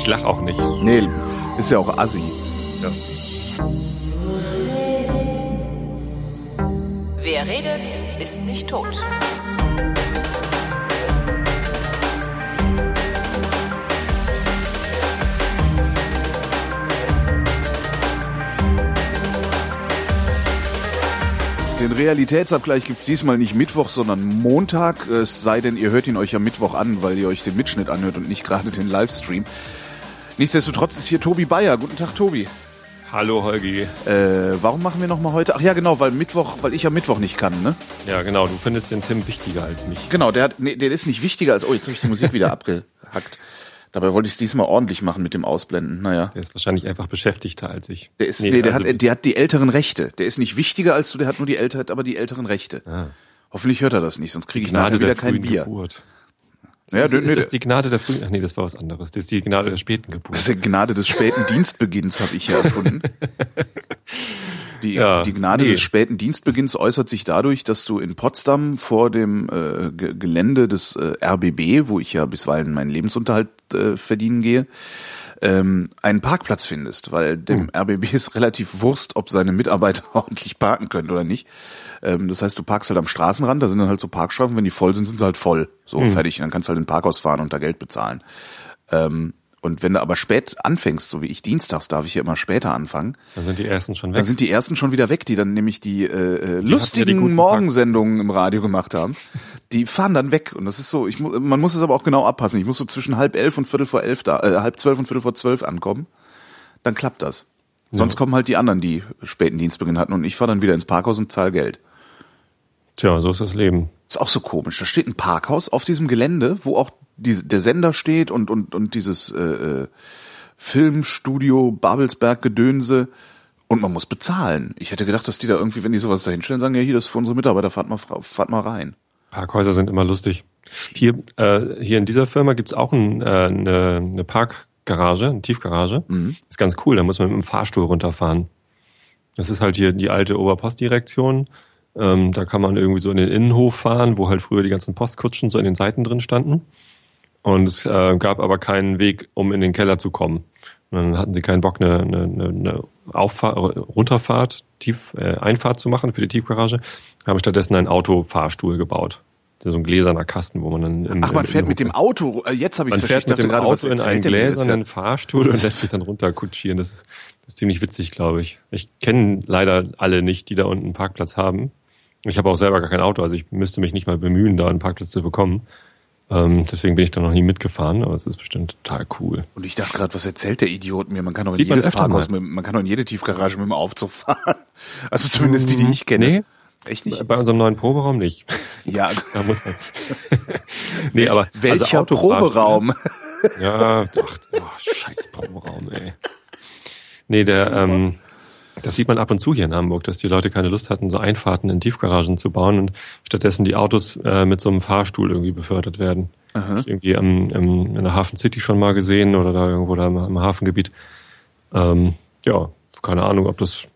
ich lach auch nicht. Nee, ist ja auch assi. Wer redet, ist nicht tot. Den Realitätsabgleich gibt's diesmal nicht Mittwoch, sondern Montag. Es sei denn, ihr hört ihn euch am Mittwoch an, weil ihr euch den Mitschnitt anhört und nicht gerade den Livestream. Nichtsdestotrotz ist hier Tobi Bayer. Guten Tag, Tobi. Hallo Holgi. Äh, warum machen wir nochmal heute? Ach ja, genau, weil Mittwoch, weil ich am Mittwoch nicht kann, ne? Ja, genau, du findest den Tim wichtiger als mich. Genau, der hat, nee, der ist nicht wichtiger als, oh, jetzt habe ich die Musik wieder abgehackt. Dabei wollte ich es diesmal ordentlich machen mit dem Ausblenden. Naja. Der ist wahrscheinlich einfach beschäftigter als ich. Der ist, nee, nee der also hat, der hat die älteren Rechte. Der ist nicht wichtiger als du, der hat nur die älter, aber die älteren Rechte. Ah. Hoffentlich hört er das nicht, sonst kriege ich nachher wieder kein Bier. Geburt. Ja, ist, ist das die Gnade der frühen? Ach nee, das war was anderes. Das ist die Gnade der späten Geburt. Das ist die Gnade des späten Dienstbeginns, habe ich hier erfunden. Die, ja, die Gnade nee. des späten Dienstbeginns äußert sich dadurch, dass du in Potsdam vor dem äh, Gelände des äh, RBB, wo ich ja bisweilen meinen Lebensunterhalt äh, verdienen gehe, ähm, einen Parkplatz findest, weil dem hm. RBB ist relativ Wurst, ob seine Mitarbeiter ordentlich parken können oder nicht. Ähm, das heißt, du parkst halt am Straßenrand, da sind dann halt so Parkscheiben, wenn die voll sind, sind sie halt voll. So, hm. fertig. Dann kannst du halt in den Parkhaus fahren und da Geld bezahlen. Ähm, und wenn du aber spät anfängst, so wie ich dienstags, darf ich ja immer später anfangen. Dann sind die ersten schon weg. Dann sind die ersten schon wieder weg, die dann nämlich die, äh, äh die lustigen ja Morgensendungen im Radio gemacht haben. Die fahren dann weg und das ist so. Ich mu man muss es aber auch genau abpassen. Ich muss so zwischen halb elf und viertel vor elf da, äh, halb zwölf und viertel vor zwölf ankommen. Dann klappt das. Sonst ja. kommen halt die anderen, die späten Dienstbeginn hatten und ich fahre dann wieder ins Parkhaus und zahl Geld. Tja, so ist das Leben. Ist auch so komisch. Da steht ein Parkhaus auf diesem Gelände, wo auch die, der Sender steht und, und, und dieses äh, äh, Filmstudio Babelsberg Gedönse und man muss bezahlen. Ich hätte gedacht, dass die da irgendwie, wenn die sowas da hinstellen, sagen, ja hier, das ist für unsere Mitarbeiter, fahrt mal, fahrt mal rein. Parkhäuser sind immer lustig. Hier, äh, hier in dieser Firma gibt's auch ein, äh, eine, eine Parkgarage, eine Tiefgarage. Mhm. Ist ganz cool, da muss man mit dem Fahrstuhl runterfahren. Das ist halt hier die alte Oberpostdirektion. Ähm, da kann man irgendwie so in den Innenhof fahren, wo halt früher die ganzen Postkutschen so in den Seiten drin standen. Und es äh, gab aber keinen Weg, um in den Keller zu kommen. Und dann hatten sie keinen Bock, eine, eine, eine Auffahrt, Runterfahrt, Tief, äh, Einfahrt zu machen für die Tiefgarage, haben stattdessen einen Autofahrstuhl gebaut. So ein gläserner Kasten, wo man dann im, Ach, man fährt mit dem Auto. Äh, jetzt habe ich es verstanden. Man fährt mit dem Auto in einen gläsernen Fahrstuhl und lässt sich dann runterkutschieren. Das ist, das ist ziemlich witzig, glaube ich. Ich kenne leider alle nicht, die da unten einen Parkplatz haben. Ich habe auch selber gar kein Auto, also ich müsste mich nicht mal bemühen, da einen Parkplatz zu bekommen. Ähm, deswegen bin ich da noch nie mitgefahren, aber es ist bestimmt total cool. Und ich dachte gerade, was erzählt der Idiot mir? Man kann doch in Sieht jedes Parkhaus, mit, man kann doch in jede Tiefgarage mit dem Aufzug fahren. Also zumindest die, die ich kenne. Nee. Echt nicht? Bei unserem neuen Proberaum nicht. Ja. da muss man. nee, aber. Welcher also Proberaum? ja, ach, oh, scheiß Proberaum, ey. Nee, der, ähm, das sieht man ab und zu hier in Hamburg, dass die Leute keine Lust hatten, so Einfahrten in Tiefgaragen zu bauen und stattdessen die Autos äh, mit so einem Fahrstuhl irgendwie befördert werden. Aha. Ich irgendwie am, im, in der Hafen City schon mal gesehen oder da irgendwo da im, im Hafengebiet. Ähm, ja, keine Ahnung, ob das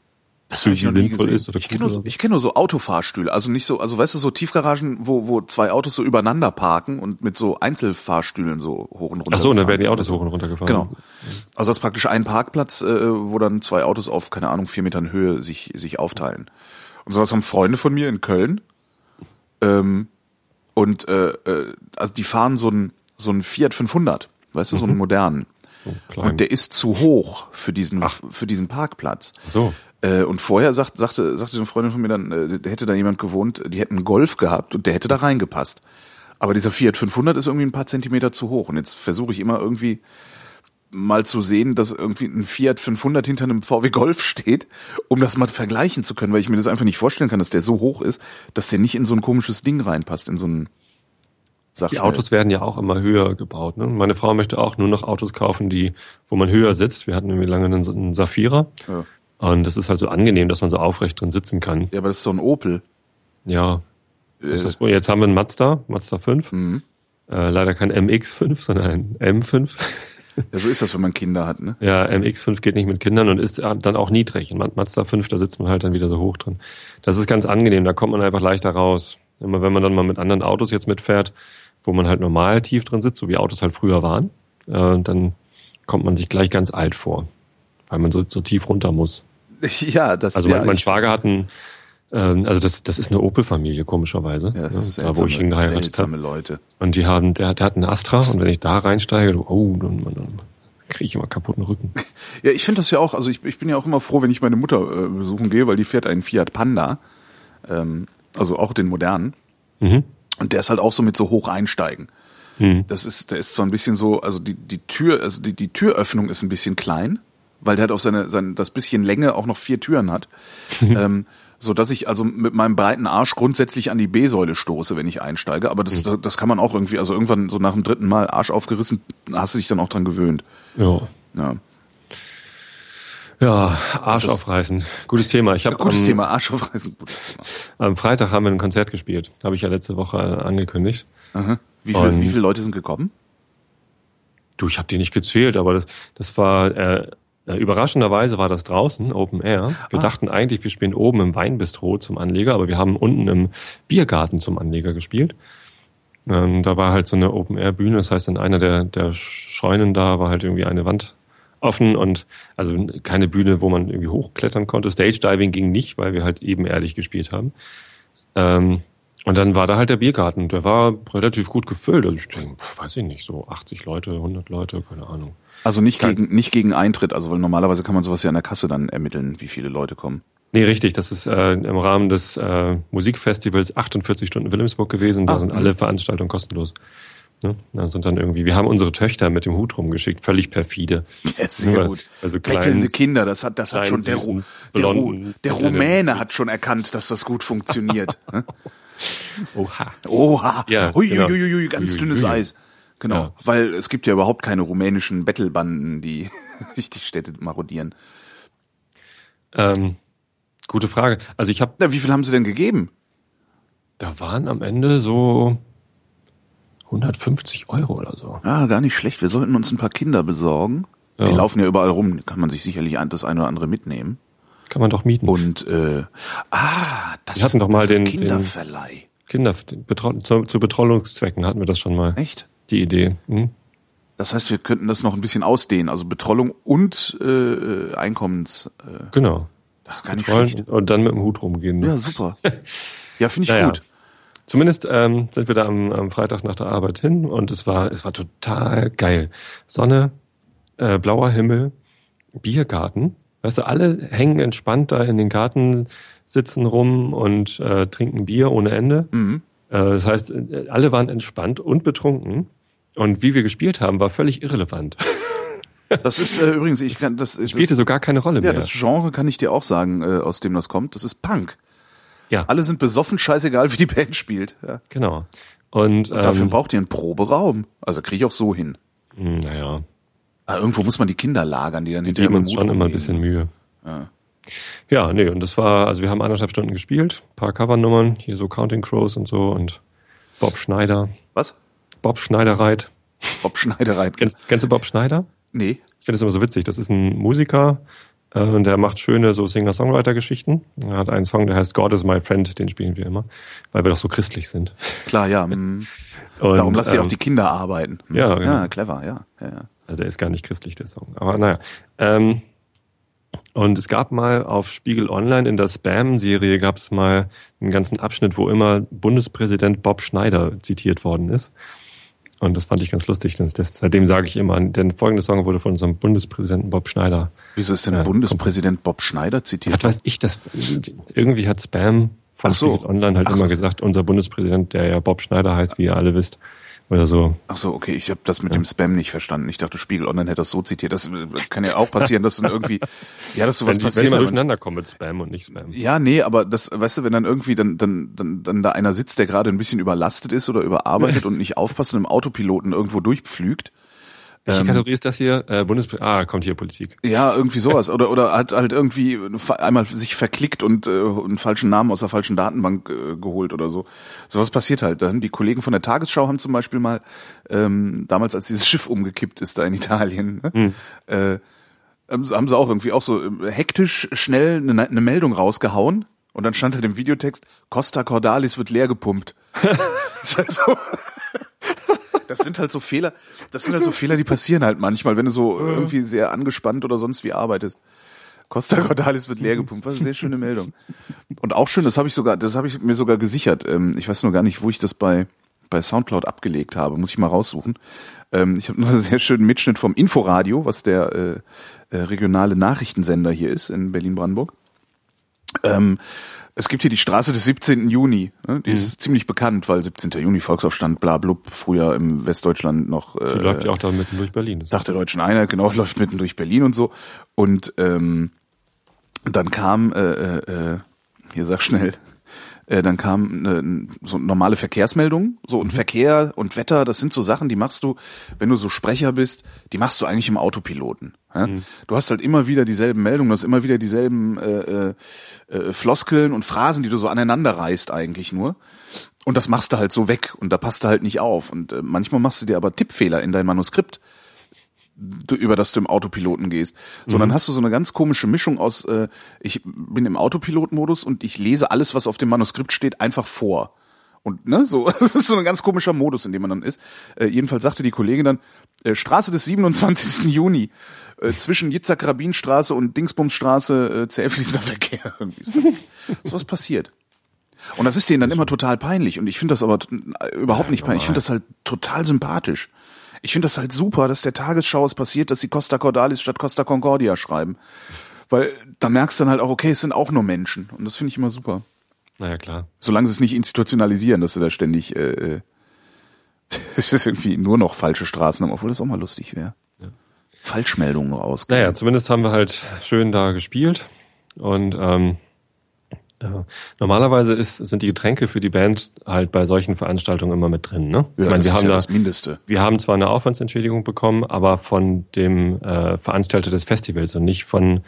das nie gesehen. Ist oder ich kenne nur, so, kenn nur so Autofahrstühle, also nicht so, also weißt du, so Tiefgaragen, wo, wo zwei Autos so übereinander parken und mit so Einzelfahrstühlen so hoch und runter. Ach so, und dann werden die Autos hoch und runter gefahren. Genau. Also das ist praktisch ein Parkplatz, äh, wo dann zwei Autos auf, keine Ahnung, vier Metern Höhe sich, sich aufteilen. Und sowas haben Freunde von mir in Köln. Ähm, und äh, äh, also die fahren so ein so ein Fiat 500, weißt du, mhm. so einen modernen. Oh, und der ist zu hoch für diesen Ach. für diesen Parkplatz. Ach so. Äh, und vorher sagt, sagte, sagte eine Freundin von mir dann, äh, hätte da jemand gewohnt, die hätten einen Golf gehabt und der hätte da reingepasst. Aber dieser Fiat 500 ist irgendwie ein paar Zentimeter zu hoch. Und jetzt versuche ich immer irgendwie mal zu sehen, dass irgendwie ein Fiat 500 hinter einem VW Golf steht, um das mal vergleichen zu können, weil ich mir das einfach nicht vorstellen kann, dass der so hoch ist, dass der nicht in so ein komisches Ding reinpasst, in so ein Sachstell. Die Autos werden ja auch immer höher gebaut. Ne? Meine Frau möchte auch nur noch Autos kaufen, die, wo man höher sitzt. Wir hatten irgendwie lange einen, einen Safira. Ja. Und das ist halt so angenehm, dass man so aufrecht drin sitzen kann. Ja, aber das ist so ein Opel. Ja. Äh. Das, jetzt haben wir einen Mazda, Mazda 5. Mhm. Äh, leider kein MX5, sondern ein M5. Ja, so ist das, wenn man Kinder hat, ne? Ja, MX5 geht nicht mit Kindern und ist dann auch niedrig. In Mazda 5, da sitzt man halt dann wieder so hoch drin. Das ist ganz angenehm, da kommt man einfach leichter raus. Immer wenn man dann mal mit anderen Autos jetzt mitfährt, wo man halt normal tief drin sitzt, so wie Autos halt früher waren, äh, dann kommt man sich gleich ganz alt vor, weil man so, so tief runter muss. Ja, das Also ja, mein, mein Schwager hat einen, ähm, also das, das ist eine Opel-Familie, komischerweise, ja, das ist da wo ich hingeheiratet habe. Leute. Und die haben, der, der hat einen Astra und wenn ich da reinsteige, oh, dann, dann kriege ich immer kaputten Rücken. Ja, ich finde das ja auch, also ich, ich bin ja auch immer froh, wenn ich meine Mutter äh, besuchen gehe, weil die fährt einen Fiat Panda, ähm, also auch den modernen. Mhm. Und der ist halt auch so mit so hoch einsteigen. Mhm. Das ist, der ist so ein bisschen so, also die, die Tür, also die, die Türöffnung ist ein bisschen klein, weil der hat auf seine, sein, das bisschen Länge auch noch vier Türen hat. ähm, so dass ich also mit meinem breiten Arsch grundsätzlich an die B-Säule stoße, wenn ich einsteige. Aber das, das kann man auch irgendwie, also irgendwann so nach dem dritten Mal Arsch aufgerissen, hast du dich dann auch dran gewöhnt. Ja. Ja. Ja, Arsch aufreißen. Gutes Thema. Ich habe Gutes am, Thema, Arsch aufreißen. Am Freitag haben wir ein Konzert gespielt. Habe ich ja letzte Woche angekündigt. Aha. Wie, viel, wie viele Leute sind gekommen? Du, ich habe die nicht gezählt, aber das, das war äh, überraschenderweise war das draußen, Open Air. Wir Ah. dachten eigentlich, wir spielen oben im Weinbistro zum Anleger, aber wir haben unten im Biergarten zum Anleger gespielt. Ähm, da war halt so eine Open Air Bühne, das heißt in einer der, der Scheunen da war halt irgendwie eine Wand offen und also keine Bühne, wo man irgendwie hochklettern konnte. Stage Diving ging nicht, weil wir halt ebenerdig gespielt haben. Ähm, und dann war da halt der Biergarten. Der war relativ gut gefüllt. Also ich denke, weiß ich nicht, so 80 Leute, 100 Leute, keine Ahnung. Also nicht gegen, nicht gegen Eintritt, also weil normalerweise kann man sowas ja an der Kasse dann ermitteln, wie viele Leute kommen. Nee, richtig. Das ist äh, im Rahmen des äh, Musikfestivals 48 Stunden Wilhelmsburg gewesen. Da Ah, sind alle Veranstaltungen kostenlos. Ne? Da sind dann irgendwie, wir haben unsere Töchter mit dem Hut rumgeschickt, völlig perfide. Ja, sehr Nur, gut. Also klein, Bettelnde Kinder, das hat, das hat kleinen, schon der, Ru, der, Ru, der Rumäne hat schon erkannt, dass das gut funktioniert. Oha. Oha, Ja, hui, genau. hui, hui, hui, ganz Hui, dünnes hui. Eis. Genau, Ja. weil es gibt ja überhaupt keine rumänischen Bettelbanden, die die Städte marodieren. Ähm, gute Frage. Also ich habe, wie viel haben sie denn gegeben? da waren am Ende so 150 Euro oder so. Ah, gar nicht schlecht. Wir sollten uns ein paar Kinder besorgen. Ja. Die laufen ja überall rum, kann man sich sicherlich ein- das eine oder andere mitnehmen. Kann man doch mieten. Und äh, ah, das Wir hatten ist doch mal den- den- Kinderverleih. Kinder, betro zu, zu Betrollungszwecken hatten wir das schon mal. Echt? Die Idee. Hm? Das heißt, wir könnten das noch ein bisschen ausdehnen, also Betrollung und äh, Einkommens. Äh, Genau. das ist gar nicht Rollen schlecht. und dann mit dem Hut rumgehen. Ne? Ja, super. Ja, finde ich Naja. gut. Zumindest ähm, sind wir da am, am Freitag nach der Arbeit hin und es war, es war total geil. Sonne, äh, blauer Himmel, Biergarten. Weißt du, alle hängen entspannt da in den Garten, sitzen rum und äh, trinken Bier ohne Ende. Mhm. Äh, das heißt, äh, alle waren entspannt und betrunken. Und wie wir gespielt haben, war völlig irrelevant. Das ist äh, übrigens, ich kann das, das Spielte so gar keine Rolle ja, mehr. das Genre kann ich dir auch sagen, äh, aus dem das kommt. Das ist Punk. ja, Alle sind besoffen, scheißegal, wie die Band spielt. Ja. genau. Und, Und dafür ähm, braucht ihr einen Proberaum. Also kriege ich auch so hin. mh, naja, Aber irgendwo muss man die Kinder lagern, die dann wir hinterher geben uns schon immer ein bisschen Mühe. Ja. Ja, nee, und das war, also wir haben anderthalb Stunden gespielt, paar Covernummern, hier so Counting Crows und so und Bob Schneider. Was? Bob Schneider reit. Bob Schneider rein. Kennst, kennst du Bob Schneider? Nee. Ich finde es immer so witzig. Das ist ein Musiker äh, und der macht schöne so Singer-Songwriter-Geschichten. Er hat einen Song, der heißt God is my friend, den spielen wir immer, weil wir doch so christlich sind. Klar, ja. mm. Und, Darum lass sie ähm, auch die Kinder arbeiten. Ja, genau. ja, clever, ja. ja, ja. Also der ist gar nicht christlich, der Song. Aber naja. Ähm, und es gab mal auf Spiegel Online in der Spam-Serie gab es mal einen ganzen Abschnitt, wo immer Bundespräsident Bob Schneider zitiert worden ist. Und das fand ich ganz lustig. Das, seitdem sage ich immer, der folgende Song wurde von unserem Bundespräsidenten Bob Schneider. Wieso ist denn Ja, Bundespräsident Bob Schneider zitiert? Was weiß ich, das irgendwie hat Spam von so. Spiegel Online halt Ach immer so. gesagt, unser Bundespräsident, der ja Bob Schneider heißt, wie ihr alle wisst. Oder so. Ach so, okay, ich habe das mit dem Spam nicht verstanden. Ich dachte, Spiegel Online hätte das so zitiert. Das äh, kann ja auch passieren, dass dann irgendwie, ja, dass sowas wenn, passiert. ich mal wenn durcheinander komme mit Spam und nicht Spam. Ja, nee, aber das, weißt du, wenn dann irgendwie dann, dann, dann, dann da einer sitzt, der gerade ein bisschen überlastet ist oder überarbeitet und nicht aufpasst und im Autopiloten irgendwo durchpflügt. Welche Ähm, Kategorie ist das hier? Äh, Bundespräsident. Ah, kommt hier Politik. Ja, irgendwie sowas. Oder, oder hat halt irgendwie einmal sich verklickt und äh, einen falschen Namen aus der falschen Datenbank äh, geholt oder so. Sowas passiert halt dann. Die Kollegen von der Tagesschau haben zum Beispiel mal, ähm, damals als dieses Schiff umgekippt ist da in Italien, ne? äh, haben sie auch irgendwie auch so äh, hektisch schnell eine, eine Meldung rausgehauen und dann stand halt im Videotext, Costa Cordalis wird leer gepumpt. ist halt so. Das sind halt so Fehler, das sind halt so Fehler, die passieren halt manchmal, wenn du so irgendwie sehr angespannt oder sonst wie arbeitest. Costa Cordalis wird leer gepumpt. Was eine sehr schöne Meldung. Und auch schön, das habe ich sogar, das habe ich mir sogar gesichert. Ähm, ich weiß nur gar nicht, wo ich das bei bei Soundcloud abgelegt habe. Muss ich mal raussuchen. Ähm, ich habe noch einen sehr schönen Mitschnitt vom Inforadio, was der äh, äh, regionale Nachrichtensender hier ist in Berlin-Brandenburg. Ähm, es gibt hier die Straße des 17. Juni. Ne? Die mhm. ist ziemlich bekannt, weil 17. Juni Volksaufstand, bla blub, früher im Westdeutschland noch. Äh, die läuft ja auch da mitten durch Berlin. Nach der Deutschen Einheit, genau, läuft mitten durch Berlin und so. Und ähm, dann kam, äh, äh, äh hier sag schnell, äh, dann kam eine, so normale Verkehrsmeldung, so und mhm. Verkehr und Wetter, das sind so Sachen, die machst du, wenn du so Sprecher bist, die machst du eigentlich im Autopiloten. Ja? Mhm. Du hast halt immer wieder dieselben Meldungen, du hast immer wieder dieselben äh, äh, äh, Floskeln und Phrasen, die du so aneinander reißt eigentlich nur. Und das machst du halt so weg und da passt du halt nicht auf. Und äh, manchmal machst du dir aber Tippfehler in dein Manuskript über das du im Autopiloten gehst, sondern mhm. hast du so eine ganz komische Mischung aus, äh, ich bin im Autopilotmodus und ich lese alles, was auf dem Manuskript steht, einfach vor. Und ne, so, das ist so ein ganz komischer Modus, in dem man dann ist. Äh, jedenfalls sagte die Kollegin dann, äh, Straße des 27. Juni, äh, zwischen Jitzak-Rabin-Straße und Dingsbumsstraße äh, zähfließender Verkehr. so was passiert. Und das ist denen dann immer total peinlich. Und ich finde das aber überhaupt nicht peinlich. Ich finde das halt total sympathisch. Ich finde das halt super, dass der Tagesschau es passiert, dass sie Costa Cordalis statt Costa Concordia schreiben. Weil da merkst du dann halt auch, okay, es sind auch nur Menschen. Und das finde ich immer super. Naja, klar. Solange sie es nicht institutionalisieren, dass sie da ständig äh, äh das ist irgendwie nur noch falsche Straßen haben, obwohl das auch mal lustig wäre. Ja. Falschmeldungen raus. Naja, zumindest haben wir halt schön da gespielt. Und ähm, ja. Normalerweise ist, sind die Getränke für die Band halt bei solchen Veranstaltungen immer mit drin. Ne? Ja, ich meine, das wir ist haben ja da, das Mindeste. Wir haben zwar eine Aufwandsentschädigung bekommen, aber von dem äh, Veranstalter des Festivals und nicht von,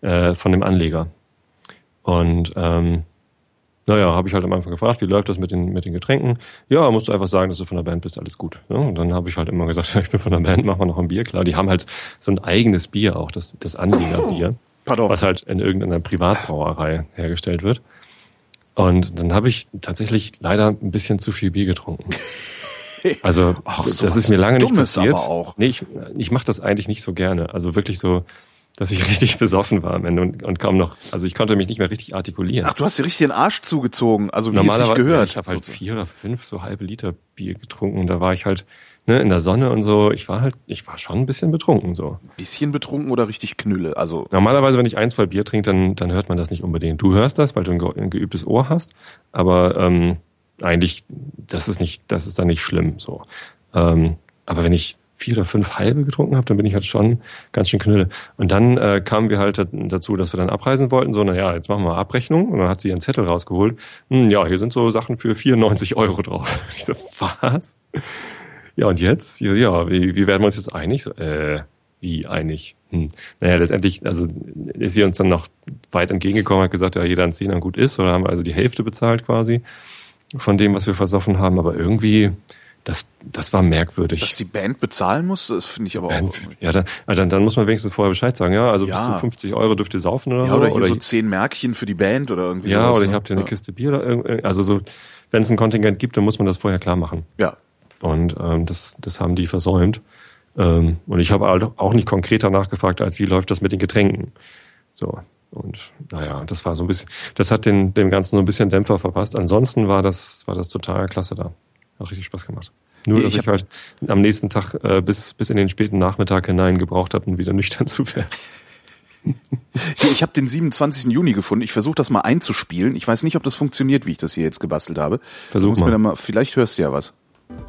äh, von dem Anleger. Und ähm, naja, habe ich halt am Anfang gefragt, wie läuft das mit den, mit den Getränken? Ja, musst du einfach sagen, dass du von der Band bist, alles gut. Ja, und dann habe ich halt immer gesagt, ich bin von der Band, machen wir noch ein Bier. Klar, die haben halt so ein eigenes Bier auch, das, das Anlegerbier. Pardon. was halt in irgendeiner Privatbrauerei hergestellt wird. Und dann habe ich tatsächlich leider ein bisschen zu viel Bier getrunken. Also Ach, das ist mir lange nicht passiert. Aber auch. Nee, ich, ich mache das eigentlich nicht so gerne. Also wirklich so, dass ich richtig besoffen war am Ende und, und kaum noch, also ich konnte mich nicht mehr richtig artikulieren. Ach, du hast dir richtig den Arsch zugezogen, also wie Normalerweise, es sich gehört. Ich habe halt vier oder fünf so halbe Liter Bier getrunken und da war ich halt ne, in der Sonne und so. Ich war halt, ich war schon ein bisschen betrunken so. Bisschen betrunken oder richtig Knülle? Also normalerweise, wenn ich ein, zwei Bier trinke, dann, dann hört man das nicht unbedingt. Du hörst das, weil du ein, ein geübtes Ohr hast, aber ähm, eigentlich, das ist nicht, das ist dann nicht schlimm so. Ähm, aber wenn ich vier oder fünf halbe getrunken habe, dann bin ich halt schon ganz schön knülle. Und dann äh, kamen wir halt dazu, dass wir dann abreisen wollten. So, na ja, jetzt machen wir Abrechnung. Und dann hat sie ihren Zettel rausgeholt. Hm, ja, hier sind so Sachen für 94 Euro drauf. Ich so, was? Ja, und jetzt? Ja, wie, wie werden wir uns jetzt einig? So, äh, wie einig? Hm. Naja, letztendlich, also ist sie uns dann noch weit entgegengekommen, hat gesagt, ja, jeder ein Zehner gut ist, oder haben wir also die Hälfte bezahlt quasi von dem, was wir versoffen haben, aber irgendwie, das, das war merkwürdig. Dass die Band bezahlen muss, das finde ich aber Band, auch. Ja, dann, dann, dann muss man wenigstens vorher Bescheid sagen, ja, also ja. bis zu 50 Euro dürft ihr saufen oder ja, so. Oder hier oder so zehn Märkchen für die Band oder irgendwie Ja, sowas, oder ihr ne? habt ja eine Kiste Bier oder irgendwie, also so, wenn es ein Kontingent gibt, dann muss man das vorher klar machen. Ja. Und ähm, das, das haben die versäumt. Ähm, und ich habe halt auch nicht konkreter nachgefragt, als wie läuft das mit den Getränken. So. Und naja, das war so ein bisschen, das hat den, dem Ganzen so ein bisschen Dämpfer verpasst. Ansonsten war das, war das total klasse da. Hat richtig Spaß gemacht. Nur, dass ich, ich halt am nächsten Tag äh, bis, bis in den späten Nachmittag hinein gebraucht habe, um wieder nüchtern zu werden. ich habe den 27. Juni gefunden. Ich versuche das mal einzuspielen. Ich weiß nicht, ob das funktioniert, wie ich das hier jetzt gebastelt habe. Versuch mal. mal. Vielleicht hörst du ja was.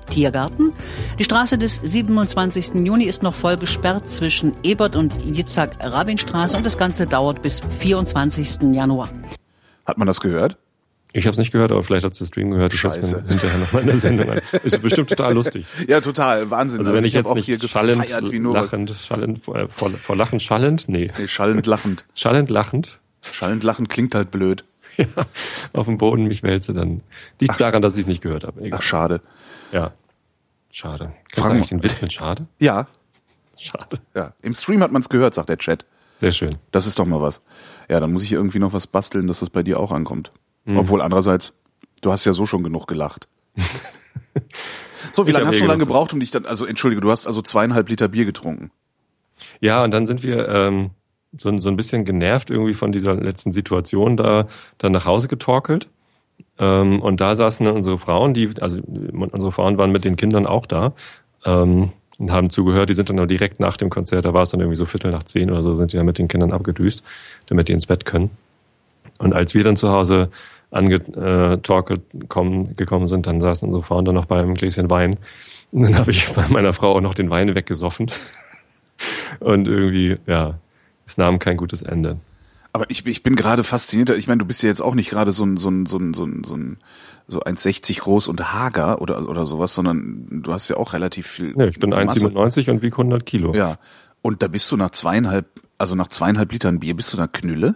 Tiergarten. Die Straße des 27. Juni ist noch voll gesperrt zwischen Ebert und Jitzak-Rabin-Straße und das Ganze dauert bis 24. Januar. Hat man das gehört? Ich habe es nicht gehört, aber vielleicht hat es der Stream gehört. Ich habe es hinterher nochmal in der Sendung an. Ist bestimmt total lustig. Ja, total. Wahnsinn. Also, wenn also ich, ich jetzt nicht hier schallend, wie nur lachend, schallend, äh, vor, vor Lachen schallend, nee. Nee, schallend lachend. schallend lachend. Schallend lachend klingt halt blöd. Ja, auf dem Boden mich wälze, dann liegt daran, dass ich es nicht gehört habe. Egal. Ach, schade. Ja. Schade. Kennst du eigentlich den Witz mit Schade? Ja. Schade. Ja. Im Stream hat man es gehört, sagt der Chat. Sehr schön. Das ist doch mal was. Ja, dann muss ich irgendwie noch was basteln, dass das bei dir auch ankommt. Mhm. Obwohl andererseits, du hast ja so schon genug gelacht. So, wie lange hast du lange gebraucht, um dich dann, also entschuldige, du hast also zweieinhalb Liter Bier getrunken. Ja, und dann sind wir ähm, so, so ein bisschen genervt irgendwie von dieser letzten Situation da dann nach Hause getorkelt. Ähm, und da saßen dann unsere Frauen, die, also unsere Frauen waren mit den Kindern auch da ähm, und haben zugehört. Die sind dann auch direkt nach dem Konzert, da war es dann irgendwie so Viertel nach zehn oder so, sind die dann mit den Kindern abgedüst, damit die ins Bett können. Und als wir dann zu Hause angetorkelt kommen, gekommen sind, dann saßen unsere Frauen dann noch bei einem Gläschen Wein. Und dann habe ich bei meiner Frau auch noch den Wein weggesoffen. Und irgendwie, ja, es nahm kein gutes Ende. Aber ich, ich bin gerade fasziniert. Ich meine, du bist ja jetzt auch nicht gerade so ein, so ein, so ein, so ein, so ein so 1,60 groß und hager oder, oder sowas, sondern du hast ja auch relativ viel. Ja, ich bin 1,97 und wiege 100 Kilo. Ja. Und da bist du nach zweieinhalb, also nach zweieinhalb Litern Bier, bist du da Knülle?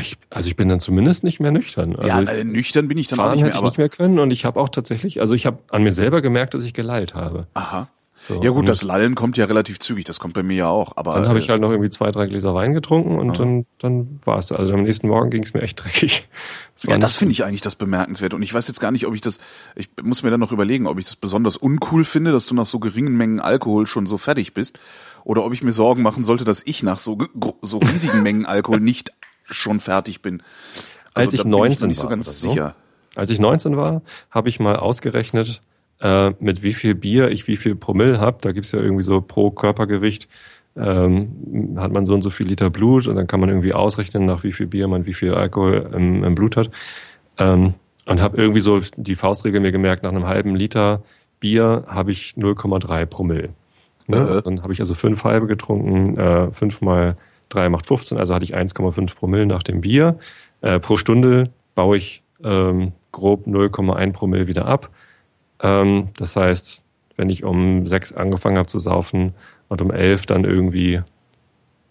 Ich, also ich bin dann zumindest nicht mehr nüchtern. Also ja, äh, nüchtern bin ich dann auch nicht mehr. Hätte ich nicht mehr können und ich habe auch tatsächlich, also ich habe an mir selber gemerkt, dass ich geleilt habe. Aha. So, ja gut, das Lallen kommt ja relativ zügig, das kommt bei mir ja auch. Aber dann habe ich äh, halt noch irgendwie zwei, drei Gläser Wein getrunken und dann, dann war es. Also am nächsten Morgen ging es mir echt dreckig. Das ja, das finde ich eigentlich das bemerkenswert. Und ich weiß jetzt gar nicht, ob ich das, ich muss mir dann noch überlegen, ob ich das besonders uncool finde, dass du nach so geringen Mengen Alkohol schon so fertig bist, oder ob ich mir Sorgen machen sollte, dass ich nach so, so riesigen Mengen Alkohol nicht schon fertig bin. Also Als ich 19 ich war, so so. Als ich 19 war, habe ich mal ausgerechnet, äh, mit wie viel Bier ich wie viel Promille habe. Da gibt's ja irgendwie so pro Körpergewicht ähm, hat man so und so viel Liter Blut und dann kann man irgendwie ausrechnen, nach wie viel Bier man wie viel Alkohol im, im Blut hat. Ähm, und habe irgendwie so die Faustregel mir gemerkt, nach einem halben Liter Bier habe ich 0,3 Promille. Ne? Äh. Dann habe ich also fünf halbe getrunken, äh, fünf mal drei macht 15, also hatte ich 1,5 Promille nach dem Bier. Äh, pro Stunde baue ich ähm, grob 0,1 Promille wieder ab. Ähm, das heißt, wenn ich um sechs angefangen habe zu saufen und um elf dann irgendwie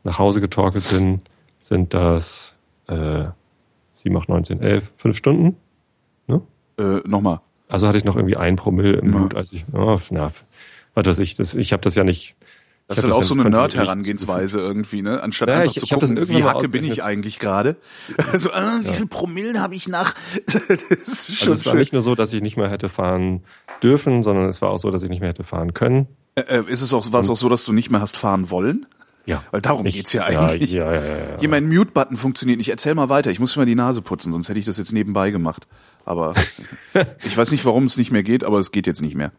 nach Hause getorkelt bin, sind das äh, 7, 8, 19, 11, fünf Stunden. Ne? Äh, Nochmal. Also hatte ich noch irgendwie ein Promille im ja. Blut, als ich, oh, na, was weiß ich, das, ich habe das ja nicht das ist halt auch so eine Nerd-Herangehensweise irgendwie, ne? Anstatt ja, einfach ich, zu ich gucken, wie hacke bin ich eigentlich gerade. Also, ah, wie ja. viel Promillen habe ich nach? das ist schon also es war nicht nur so, dass ich nicht mehr hätte fahren dürfen, sondern es war auch so, dass ich nicht mehr hätte fahren können. Äh, äh ist es auch, war es auch so, dass du nicht mehr hast fahren wollen? Ja. Weil darum ich, geht's ja eigentlich. Ja, ja, ja, ja, Hier, mein Mute-Button funktioniert nicht. Erzähl mal weiter. Ich muss mir die Nase putzen, sonst hätte ich das jetzt nebenbei gemacht. Aber ich weiß nicht, warum es nicht mehr geht, aber es geht jetzt nicht mehr.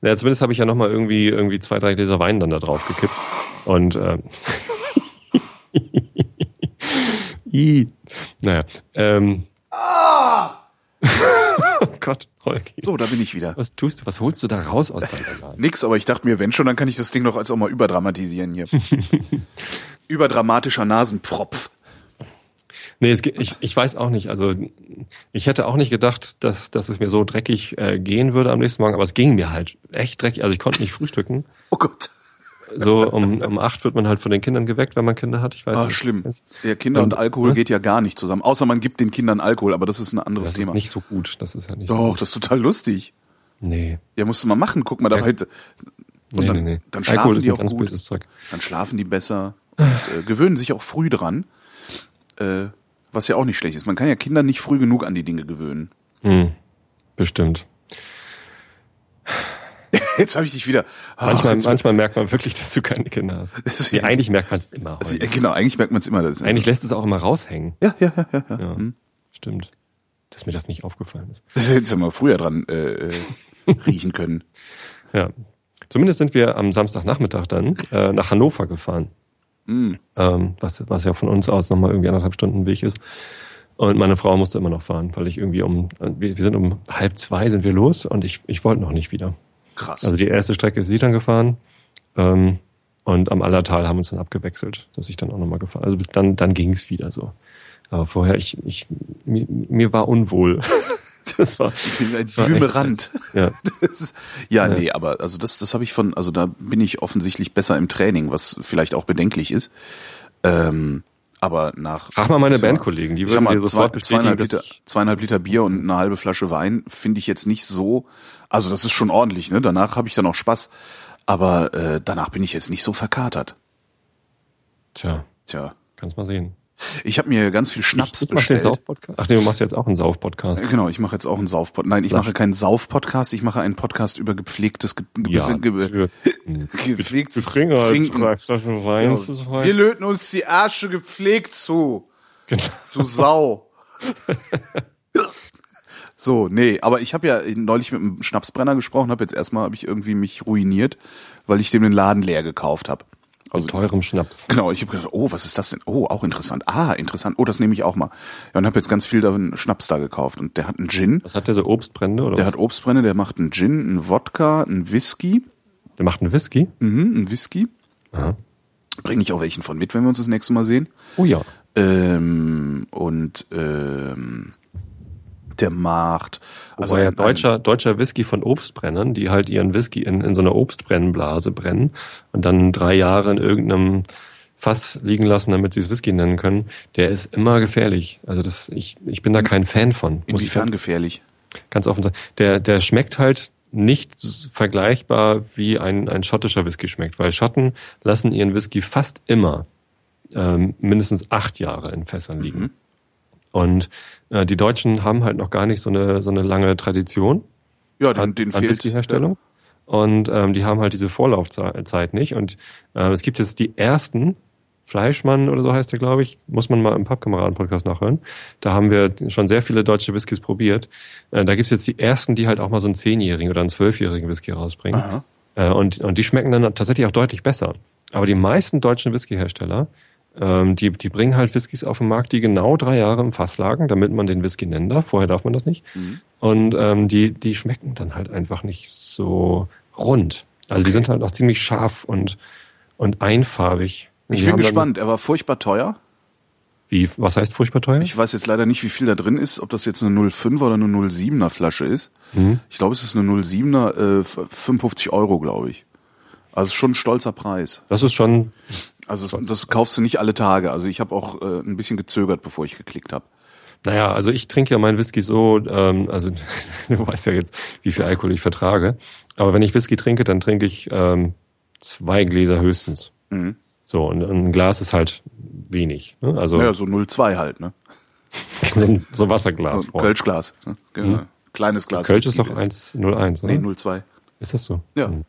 Naja, zumindest habe ich ja nochmal irgendwie, irgendwie zwei, drei Gläser Wein dann da drauf gekippt. Und äh, I. naja. Ähm, ah! oh Gott, Holgi. So, da bin ich wieder. Was tust du? Was holst du da raus aus deinem Laden? Nix, aber ich dachte mir, wenn schon, dann kann ich das Ding noch als auch mal überdramatisieren hier. Überdramatischer Nasenpropf. Nee, es, ich, ich weiß auch nicht. Also ich hätte auch nicht gedacht, dass, dass es mir so dreckig äh, gehen würde am nächsten Morgen, aber es ging mir halt echt dreckig. Also ich konnte nicht frühstücken. Oh Gott. So um, um acht wird man halt von den Kindern geweckt, wenn man Kinder hat. Ich weiß ah, nicht. schlimm. Ja, Kinder und, und Alkohol ne? geht ja gar nicht zusammen. Außer man gibt den Kindern Alkohol, aber das ist ein anderes das Thema. Das ist nicht so gut. Das ist ja nicht Doch, so das ist total lustig. Nee. Ja, musst du mal machen. Guck mal, da heute. Und nee, dann, nee, nee. dann schlafen Alkohol die auch gut. Dann schlafen die besser und äh, gewöhnen sich auch früh dran. Äh, was ja auch nicht schlecht ist. Man kann ja Kinder nicht früh genug an die Dinge gewöhnen. Hm, bestimmt. Jetzt habe ich dich wieder. Oh, manchmal, manchmal merkt man wirklich, dass du keine Kinder hast. Nee, eigentlich merkt man es immer. Also, genau, eigentlich merkt man es immer. Das eigentlich lässt es auch immer raushängen. Ja, ja, ja, ja. ja. Hm. Stimmt. Dass mir das nicht aufgefallen ist. Das hättest du mal früher dran äh, äh riechen können. Ja. Zumindest sind wir am Samstagnachmittag dann äh, nach Hannover gefahren. Mhm. Ähm, was, was ja von uns aus nochmal irgendwie anderthalb Stunden Weg ist. Und meine Frau musste immer noch fahren, weil ich irgendwie um, wir, wir sind um halb zwei sind wir los und ich, ich wollte noch nicht wieder. Krass. Also die erste Strecke ist sie dann gefahren. Ähm, und am Allertal haben wir uns dann abgewechselt, dass ich dann auch nochmal gefahren. Also bis dann, dann ging es wieder so. Aber vorher, ich, ich, mir, mir war unwohl. Das war ein Blümerand. Ja. Das, ja, ja, nee, aber also das, das habe ich von, also da bin ich offensichtlich besser im Training, was vielleicht auch bedenklich ist. Ähm, aber nach. Frag mal meine Bandkollegen, die würden mal, dir sofort zwei, zweieinhalb Liter, zweieinhalb Liter Bier und eine halbe Flasche Wein finde ich jetzt nicht so. Also das ist schon ordentlich, ne? Danach habe ich dann auch Spaß. Aber äh, danach bin ich jetzt nicht so verkatert. Tja. Tja. Kannst mal sehen. Ich habe mir ganz viel Schnaps ich, ich bestellt. Ach nee, du machst jetzt auch einen Saufpodcast. Genau, ich mache jetzt auch einen Saufpodcast. Nein, ich mache keinen Saufpodcast, ich mache einen Podcast über gepflegtes ge ja, ge ge gepflegtes Trinken. Trinken. Wein genau. Wir löten uns die Ärsche gepflegt zu. Genau. Du Sau. So, nee, aber ich habe ja neulich mit einem Schnapsbrenner gesprochen, habe jetzt erstmal habe ich irgendwie mich ruiniert, weil ich dem den Laden leer gekauft habe. Also mit teurem Schnaps. Genau, ich habe gedacht, oh, was ist das denn? Oh, auch interessant. Ah, interessant. Oh, das nehme ich auch mal. Ja, und habe jetzt ganz viel davon Schnaps da gekauft und der hat einen Gin. Was hat der so Obstbrände oder Der was? hat Obstbrände, der macht einen Gin, einen Wodka, einen Whisky. Der macht einen Whisky? Mhm, einen Whisky. Aha. Bringe ich auch welchen von mit, wenn wir uns das nächste Mal sehen. Oh ja. Ähm, und ähm, der macht. Also Wobei ja deutscher, deutscher Whisky von Obstbrennern, die halt ihren Whisky in, in so einer Obstbrennblase brennen und dann drei Jahre in irgendeinem Fass liegen lassen, damit sie es Whisky nennen können, der ist immer gefährlich. Also das, ich, ich bin da kein Fan von. Inwiefern ganz, gefährlich? Ganz offen sagen. Der, der schmeckt halt nicht vergleichbar wie ein, ein schottischer Whisky schmeckt, weil Schotten lassen ihren Whisky fast immer ähm, mindestens acht Jahre in Fässern liegen. Mhm. Und äh, die Deutschen haben halt noch gar nicht so eine, so eine lange Tradition. Ja, den, den an fehlt die Herstellung. Ja. Und ähm, die haben halt diese Vorlaufzeit nicht. Und äh, es gibt jetzt die ersten Fleischmann oder so heißt der, glaube ich, muss man mal im Pappkameraden-Podcast nachhören. Da haben wir schon sehr viele deutsche Whiskys probiert. Äh, da gibt's jetzt die ersten, die halt auch mal so einen zehnjährigen oder einen zwölfjährigen Whisky rausbringen. Äh, und, und die schmecken dann tatsächlich auch deutlich besser. Aber die meisten deutschen Whiskyhersteller ähm, die, die bringen halt Whiskys auf den Markt, die genau drei Jahre im Fass lagen, damit man den Whisky nennen darf. Vorher darf man das nicht. Mhm. Und ähm, die, die schmecken dann halt einfach nicht so rund. Also okay. die sind halt auch ziemlich scharf und, und einfarbig. Ich bin gespannt. Er war furchtbar teuer. Wie, was heißt furchtbar teuer? Ich weiß jetzt leider nicht, wie viel da drin ist, ob das jetzt eine 05er oder eine 07er Flasche ist. Mhm. Ich glaube, es ist eine 07er, äh, 55 Euro, glaube ich. Also schon ein stolzer Preis. Das ist schon also das kaufst du nicht alle Tage. Also ich habe auch äh, ein bisschen gezögert, bevor ich geklickt habe. Naja, also ich trinke ja meinen Whisky so, ähm, also du weißt ja jetzt, wie viel Alkohol ich vertrage. Aber wenn ich Whisky trinke, dann trinke ich ähm, zwei Gläser höchstens. Mhm. So, und ein Glas ist halt wenig. Ne? Also, naja, so 0,2 halt, ne? so, ein, so Wasserglas. Ein Kölschglas. Ne? Genau. Mhm. Kleines Glas. Kölsch ist doch 1,01, ne? Nee, 0,2. Ist das so? Ja. Mhm.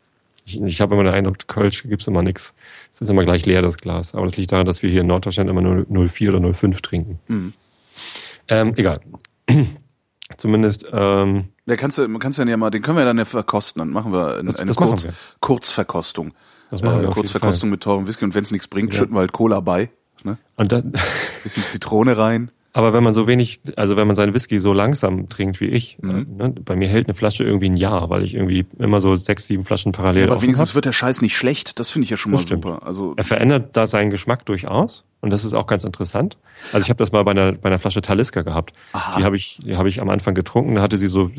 Ich, ich habe immer den Eindruck, Kölsch gibt's immer nix. Es ist immer gleich leer, das Glas. Aber das liegt daran, dass wir hier in Norddeutschland immer nur 04 oder 05 trinken. Mhm. Ähm, egal. Zumindest. Ähm, ja, kannst du, kannst du ja mal, den können wir dann ja verkosten. Dann machen wir eine, das, eine das Kurz, wir. Kurzverkostung. Das machen wir äh, Kurzverkostung mit teurem Whisky. Und wenn es nichts bringt, ja. schütten wir halt Cola bei. Ne? Und dann bisschen Zitrone rein. Aber wenn man so wenig, also wenn man seinen Whisky so langsam trinkt wie ich, mhm. äh, ne, bei mir hält eine Flasche irgendwie ein Jahr, weil ich irgendwie immer so sechs, sieben Flaschen parallel ja, Aber wenigstens hab. wird der Scheiß nicht schlecht. Das finde ich ja schon das mal stimmt. super. Also er verändert da seinen Geschmack durchaus und das ist auch ganz interessant. Also ich habe das mal bei einer, bei einer Flasche Talisker gehabt. Aha. Die habe ich, die habe ich am Anfang getrunken. Da hatte sie so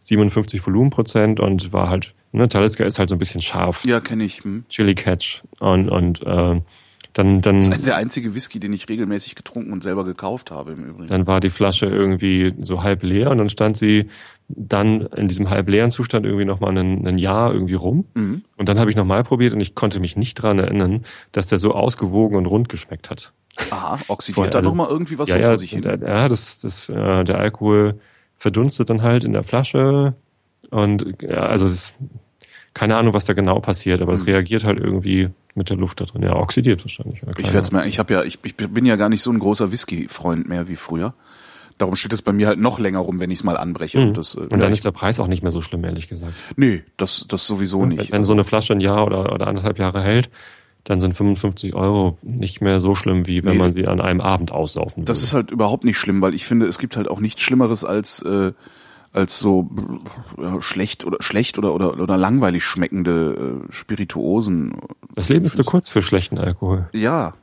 57 äh, Volumenprozent und war halt, ne, Talisker ist halt so ein bisschen scharf. Ja, kenne ich. Hm. Chili Catch und und äh, dann, dann, das ist der einzige Whisky, den ich regelmäßig getrunken und selber gekauft habe im Übrigen. Dann war die Flasche irgendwie so halb leer und dann stand sie dann in diesem halb leeren Zustand irgendwie nochmal ein, ein Jahr irgendwie rum. Mhm. Und dann habe ich nochmal probiert und ich konnte mich nicht dran erinnern, dass der so ausgewogen und rund geschmeckt hat. Aha, oxidiert Vorher, da also, nochmal irgendwie was ja, so vor sich hin? Ja, das, das, äh, der Alkohol verdunstet dann halt in der Flasche und ja, also es ist keine Ahnung, was da genau passiert, aber mhm. es reagiert halt irgendwie mit der Luft da drin. Ja, oxidiert wahrscheinlich. Ja, ich werde es mir, ich habe ja, ich, ich bin ja gar nicht so ein großer Whisky-Freund mehr wie früher. Darum steht es bei mir halt noch länger rum, wenn ich es mal anbreche. Mhm. Und, das, äh, und dann ist der Preis auch nicht mehr so schlimm, ehrlich gesagt. Nee, das, das sowieso nicht. Wenn, wenn so eine Flasche ein Jahr oder, oder anderthalb Jahre hält, dann sind 55 Euro nicht mehr so schlimm, wie wenn nee, man sie an einem Abend aussaufen würde. Das ist halt überhaupt nicht schlimm, weil ich finde, es gibt halt auch nichts Schlimmeres als äh, als so schlecht oder schlecht oder oder oder langweilig schmeckende äh, Spirituosen. Das Leben ist zu kurz für schlechten Alkohol. Ja,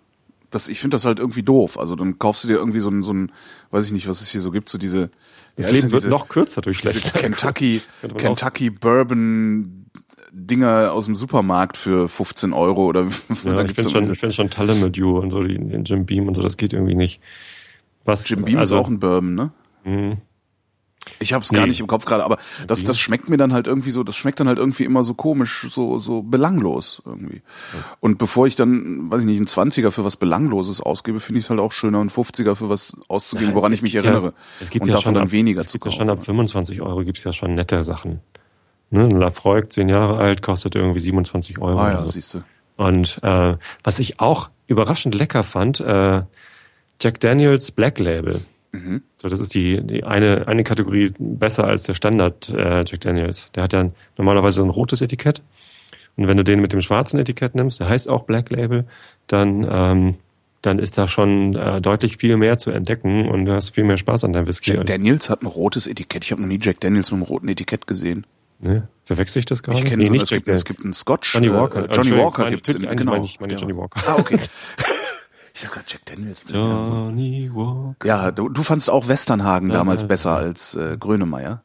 das ich finde das halt irgendwie doof. Also dann kaufst du dir irgendwie so ein so ein weiß ich nicht, was es hier so gibt, so diese das ja, Leben wird noch kürzer durch schlechte Kentucky Kentucky Bourbon Dinger aus dem Supermarkt für 15 Euro oder ja, ich finde schon, ich finde schon You und so, die, Jim Beam und so, das geht irgendwie nicht. Was, Jim Beam also, ist auch ein Bourbon, ne? Mh. Ich habe es nee. gar nicht im Kopf gerade, aber das, das schmeckt mir dann halt irgendwie so, das schmeckt dann halt irgendwie immer so komisch, so, so belanglos irgendwie. Und bevor ich dann, weiß ich nicht, einen Zwanziger für was Belangloses ausgebe, finde ich es halt auch schöner, einen 50er für was auszugeben, ja, woran ich mich erinnere. Ja, es gibt und ja davon dann ab, weniger es zu kaufen. Ja schon ab 25 Euro gibt's ja schon nette Sachen. Ne, ein Lafroig, zehn Jahre alt, kostet irgendwie 27 Euro. Ah ja, so. siehst du. Und äh, was ich auch überraschend lecker fand, äh, Jack Daniels Black Label. Mhm. So, das ist die, die eine, eine Kategorie besser als der Standard äh, Jack Daniels. Der hat ja normalerweise ein rotes Etikett. Und wenn du den mit dem schwarzen Etikett nimmst, der heißt auch Black Label, dann, ähm, dann ist da schon äh, deutlich viel mehr zu entdecken und du hast viel mehr Spaß an deinem Whisky. Jack Daniels hat ein rotes Etikett. Ich habe noch nie Jack Daniels mit einem roten Etikett gesehen. Ne? Verwechsel ich das gerade? Ich kenne nee, so, es, gibt, es gibt einen Scotch. Johnny Walker. Äh, Johnny Walker gibt's in, genau. Ich meine. Johnny Walker. Ah, okay. Ich sag gerade Jack Daniels. Johnny Walker. Ja, du, du fandst auch Westernhagen damals besser als äh, Grönemeyer.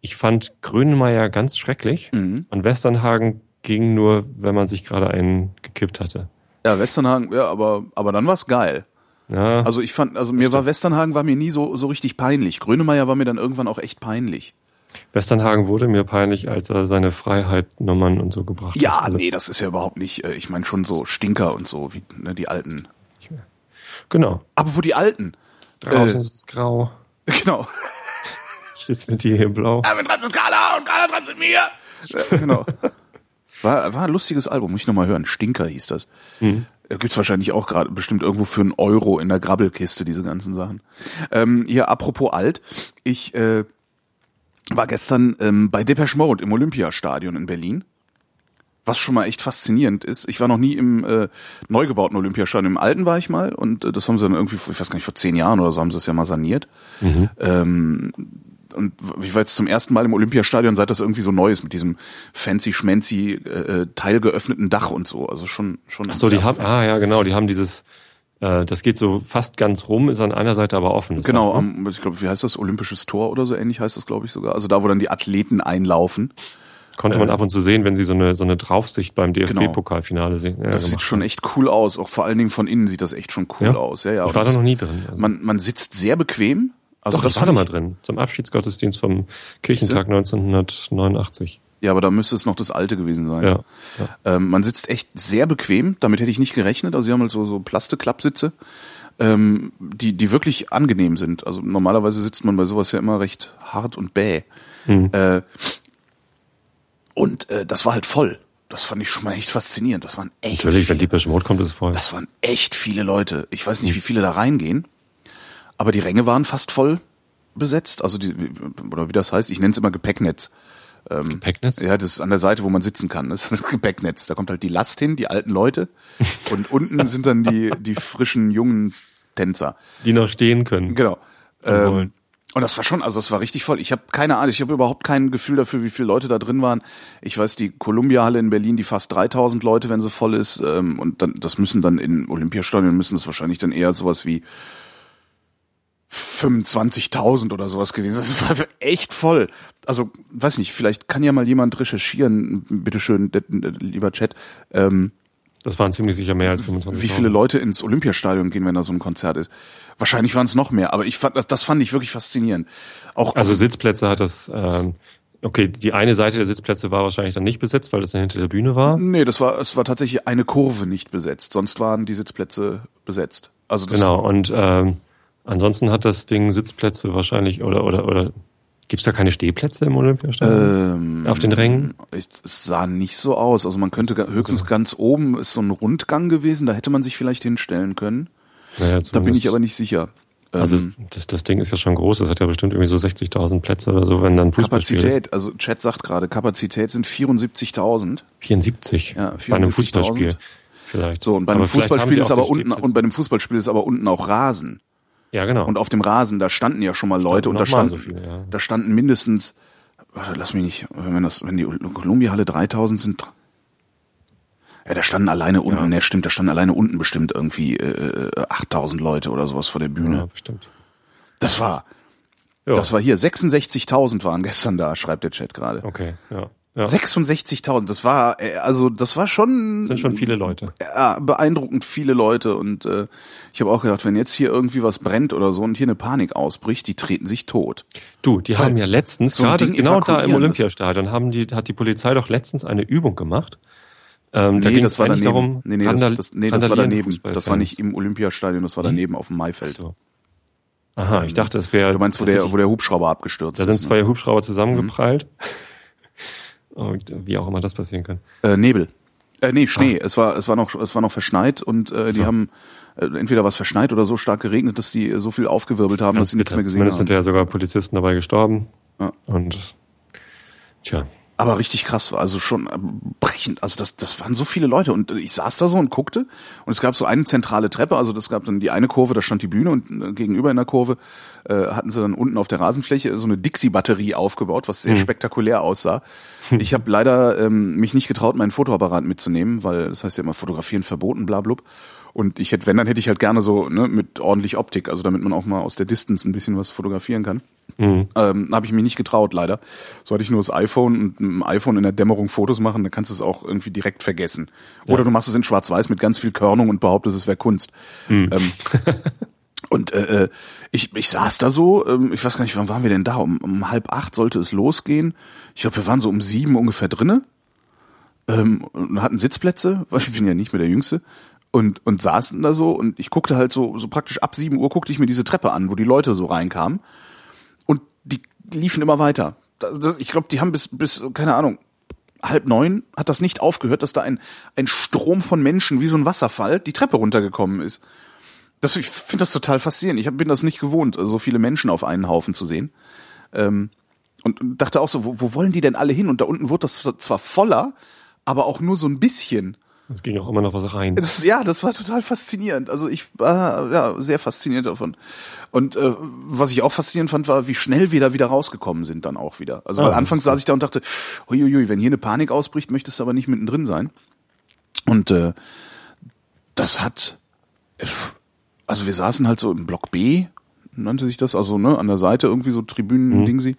Ich fand Grönemeyer ganz schrecklich mhm. und Westernhagen ging nur, wenn man sich gerade einen gekippt hatte. Ja, Westernhagen, ja, aber, aber dann war's geil. Ja. Also ich fand, also mir war Westernhagen war mir nie so, so richtig peinlich. Grönemeyer war mir dann irgendwann auch echt peinlich. Westernhagen wurde mir peinlich, als er seine Freiheitnummern und so gebracht ja, hat. Ja, also nee, das ist ja überhaupt nicht, äh, ich meine schon so Stinker und so, wie ne, die alten. Genau. Aber wo die alten? Draußen äh, ist es grau. Genau. Ich sitze mit dir hier blau. Ja, wir treffen mit Carla und Carla treffen mit mir. Ja, genau. War, war ein lustiges Album, muss ich nochmal hören. Stinker hieß das. Mhm. Gibt's wahrscheinlich auch gerade bestimmt irgendwo für einen Euro in der Grabbelkiste, diese ganzen Sachen. Ähm, hier, apropos alt, ich äh, war gestern ähm, bei Depeche Mode im Olympiastadion in Berlin. Was schon mal echt faszinierend ist. Ich war noch nie im äh, neu gebauten Olympiastadion. Im alten war ich mal und äh, das haben sie dann irgendwie, ich weiß gar nicht, vor zehn Jahren oder so haben sie das ja mal saniert. Mhm. Ähm, und ich war jetzt zum ersten Mal im Olympiastadion, seit das irgendwie so neu ist mit diesem fancy schmancy äh, äh teilgeöffneten Dach und so. Also schon schon. Ach so, die haben ah ja genau, die haben dieses das geht so fast ganz rum, ist an einer Seite aber offen. Genau, ne? ich glaube, wie heißt das? Olympisches Tor oder so ähnlich heißt das, glaube ich sogar. Also da, wo dann die Athleten einlaufen. Konnte man äh, ab und zu sehen, wenn sie so eine, so eine Draufsicht beim DFB-Pokalfinale genau. sehen. Ja, das sieht schon echt cool aus. Auch vor allen Dingen von innen sieht das echt schon cool ja? aus. Ja, ja. Ich war da noch nie drin. Also. Man, man sitzt sehr bequem. Also Doch, das da mal drin. Zum Abschiedsgottesdienst vom Kirchentag 1989. Ja, aber da müsste es noch das alte gewesen sein. Ja, ja. Ähm, man sitzt echt sehr bequem. Damit hätte ich nicht gerechnet. Also sie haben halt so, so Plastikklappsitze ähm, die, die wirklich angenehm sind. Also normalerweise sitzt man bei sowas ja immer recht hart und bäh. Mhm. Äh, und äh, das war halt voll. Das fand ich schon mal echt faszinierend. Das waren echt. Natürlich, viele. wenn Deepish Mode kommt, ist es voll. Das waren echt viele Leute. Ich weiß nicht, wie viele da reingehen, aber die Ränge waren fast voll besetzt. Also die, oder wie das heißt, ich nenne es immer Gepäcknetz. Ähm, Gepäcknetz? Ja, das ist an der Seite, wo man sitzen kann. Das ist das Gepäcknetz. Da kommt halt die Last hin, die alten Leute. Und unten sind dann die, die frischen, jungen Tänzer. Die noch stehen können. Genau. Ähm, und das war schon, also das war richtig voll. Ich habe keine Ahnung, ich habe überhaupt kein Gefühl dafür, wie viele Leute da drin waren. Ich weiß, die Columbia-Halle in Berlin, die fast 3000 Leute, wenn sie voll ist. Ähm, und dann, das müssen dann in Olympiastadion, müssen es wahrscheinlich dann eher sowas wie 25.000 oder sowas gewesen. Das war echt voll. Also, weiß nicht, vielleicht kann ja mal jemand recherchieren, bitteschön, lieber Chat. Ähm, das waren ziemlich sicher mehr als 25. Wie viele Leute ins Olympiastadion gehen, wenn da so ein Konzert ist? Wahrscheinlich waren es noch mehr, aber ich fand, das, das fand ich wirklich faszinierend. Auch also Sitzplätze hat das. Ähm, okay, die eine Seite der Sitzplätze war wahrscheinlich dann nicht besetzt, weil das dann hinter der Bühne war. Nee, das war es war tatsächlich eine Kurve nicht besetzt. Sonst waren die Sitzplätze besetzt. Also das genau und ähm, Ansonsten hat das Ding Sitzplätze wahrscheinlich oder oder oder Gibt es da keine Stehplätze im Olympiastadion? Ähm, Auf den Rängen? Es sah nicht so aus. Also man könnte höchstens okay. ganz oben ist so ein Rundgang gewesen, da hätte man sich vielleicht hinstellen können. Naja, da bin ich aber nicht sicher. Also ähm, das, das Ding ist ja schon groß, das hat ja bestimmt irgendwie so 60.000 Plätze oder so, wenn dann Fußballspiel Kapazität, ist. also Chat sagt gerade, Kapazität sind 74.000. 74? Ja, 74 bei einem Fußballspiel vielleicht. So, und bei einem Fußballspiel ist aber unten, und bei einem Fußballspiel ist aber unten auch Rasen. Ja, genau. Und auf dem Rasen, da standen ja schon mal Leute und da standen, so viele, ja. da standen mindestens, warte, lass mich nicht, wenn das, wenn die Columbia-Halle 3000 sind, ja, da standen alleine unten, ja. ne, stimmt, da standen alleine unten bestimmt irgendwie äh, 8000 Leute oder sowas vor der Bühne. Ja, bestimmt. Das war, ja. das war hier, 66.000 waren gestern da, schreibt der Chat gerade. Okay, ja. Ja. 66.000, das war äh, also das war schon das sind schon viele Leute. Ja, beeindruckend viele Leute und äh, ich habe auch gedacht, wenn jetzt hier irgendwie was brennt oder so und hier eine Panik ausbricht, die treten sich tot. Du, die Weil haben ja letztens so gerade genau da im Olympiastadion haben die hat die Polizei doch letztens eine Übung gemacht. Ähm, nee, da das war daneben. Darum, nee, nee, das, das, nee, das war daneben. Das war nicht im Olympiastadion, das war daneben auf dem Maifeld. So. Aha, ich dachte, es wäre. Du meinst, wo der, wo der Hubschrauber abgestürzt ist? Da sind zwei ne? Hubschrauber zusammengeprallt. Mhm. Und wie auch immer das passieren kann. Äh, Nebel. Äh, nee, Schnee. Ah. Es war, es war noch, es war noch verschneit und äh, die so. haben äh, entweder was verschneit oder so stark geregnet, dass die so viel aufgewirbelt haben, Ganz dass sie nichts mehr gesehen Zumindest haben. sind ja sogar Polizisten dabei gestorben. Ja. Und tja aber richtig krass war, also schon äh, brechend. Also das, das waren so viele Leute und ich saß da so und guckte und es gab so eine zentrale Treppe, also das gab dann die eine Kurve, da stand die Bühne und äh, gegenüber in der Kurve äh, hatten sie dann unten auf der Rasenfläche so eine Dixie-Batterie aufgebaut, was sehr mhm. spektakulär aussah. Ich habe leider ähm, mich nicht getraut, meinen Fotoapparat mitzunehmen, weil das heißt ja immer fotografieren verboten, bla blub. Und ich hätte, wenn, dann hätte ich halt gerne so ne, mit ordentlich Optik, also damit man auch mal aus der Distance ein bisschen was fotografieren kann. Mhm. Ähm, Habe ich mich nicht getraut, leider. So hatte ich nur das iPhone und mit dem iPhone in der Dämmerung Fotos machen, dann kannst du es auch irgendwie direkt vergessen. Oder ja. du machst es in Schwarz-Weiß mit ganz viel Körnung und behauptest, es wäre Kunst. Mhm. Ähm, und äh, äh, ich, ich saß da so, ähm, ich weiß gar nicht, wann waren wir denn da? Um, um halb acht sollte es losgehen. Ich glaube, wir waren so um sieben ungefähr drinne. Ähm, und hatten Sitzplätze, weil ich bin ja nicht mehr der Jüngste und, und saßen da so und ich guckte halt so, so praktisch ab sieben Uhr guckte ich mir diese Treppe an, wo die Leute so reinkamen und die liefen immer weiter. Das, das, ich glaube, die haben bis, bis, keine Ahnung, halb neun hat das nicht aufgehört, dass da ein, ein Strom von Menschen wie so ein Wasserfall die Treppe runtergekommen ist. Das, ich finde das total faszinierend. Ich hab, bin das nicht gewohnt, so viele Menschen auf einen Haufen zu sehen. Ähm, und dachte auch so, wo, wo wollen die denn alle hin? Und da unten wurde das zwar voller, aber auch nur so ein bisschen. Es ging auch immer noch was rein. Das, ja, das war total faszinierend. Also ich war ja, sehr fasziniert davon. Und äh, was ich auch faszinierend fand, war, wie schnell wir da wieder rausgekommen sind dann auch wieder. Also ah, weil anfangs saß ich da und dachte, huiuiui, wenn hier eine Panik ausbricht, möchtest du aber nicht mittendrin sein. Und äh, das hat, also wir saßen halt so im Block B, nannte sich das, also ne, an der Seite irgendwie so Tribünen-Ding sie. Mhm.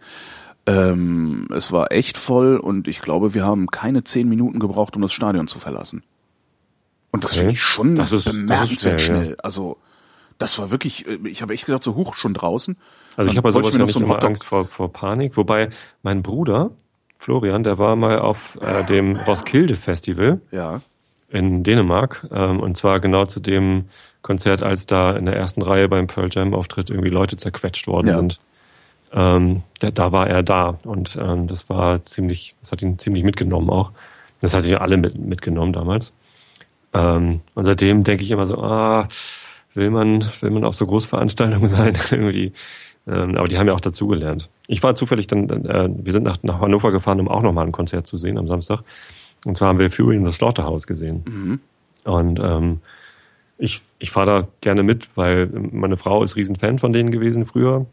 Ähm, es war echt voll und ich glaube, wir haben keine zehn Minuten gebraucht, um das Stadion zu verlassen. Und das okay. finde ich schon das ist, bemerkenswert schnell. schnell. Ja. Also das war wirklich, äh, ich habe echt gedacht, so hoch schon draußen. Also ich habe bei sowas ja nicht so immer Angst vor, vor Panik. Wobei mein Bruder, Florian, der war mal auf äh, dem Roskilde Festival ja. in Dänemark. Ähm, und zwar genau zu dem Konzert, als da in der ersten Reihe beim Pearl Jam Auftritt irgendwie Leute zerquetscht worden ja. sind. Ähm, da, da war er da und ähm, das war ziemlich, das hat ihn ziemlich mitgenommen auch. Das hat ihn alle mit, mitgenommen damals. Ähm, und seitdem denke ich immer so, ah, will man, will man auf so Großveranstaltungen sein irgendwie. Ähm, aber die haben ja auch dazugelernt. Ich war zufällig dann, äh, wir sind nach, nach Hannover gefahren, um auch nochmal ein Konzert zu sehen am Samstag. Und zwar haben wir Fury in the Slaughterhouse gesehen. Mhm. Und ähm, ich, ich fahre da gerne mit, weil meine Frau ist Riesenfan von denen gewesen früher.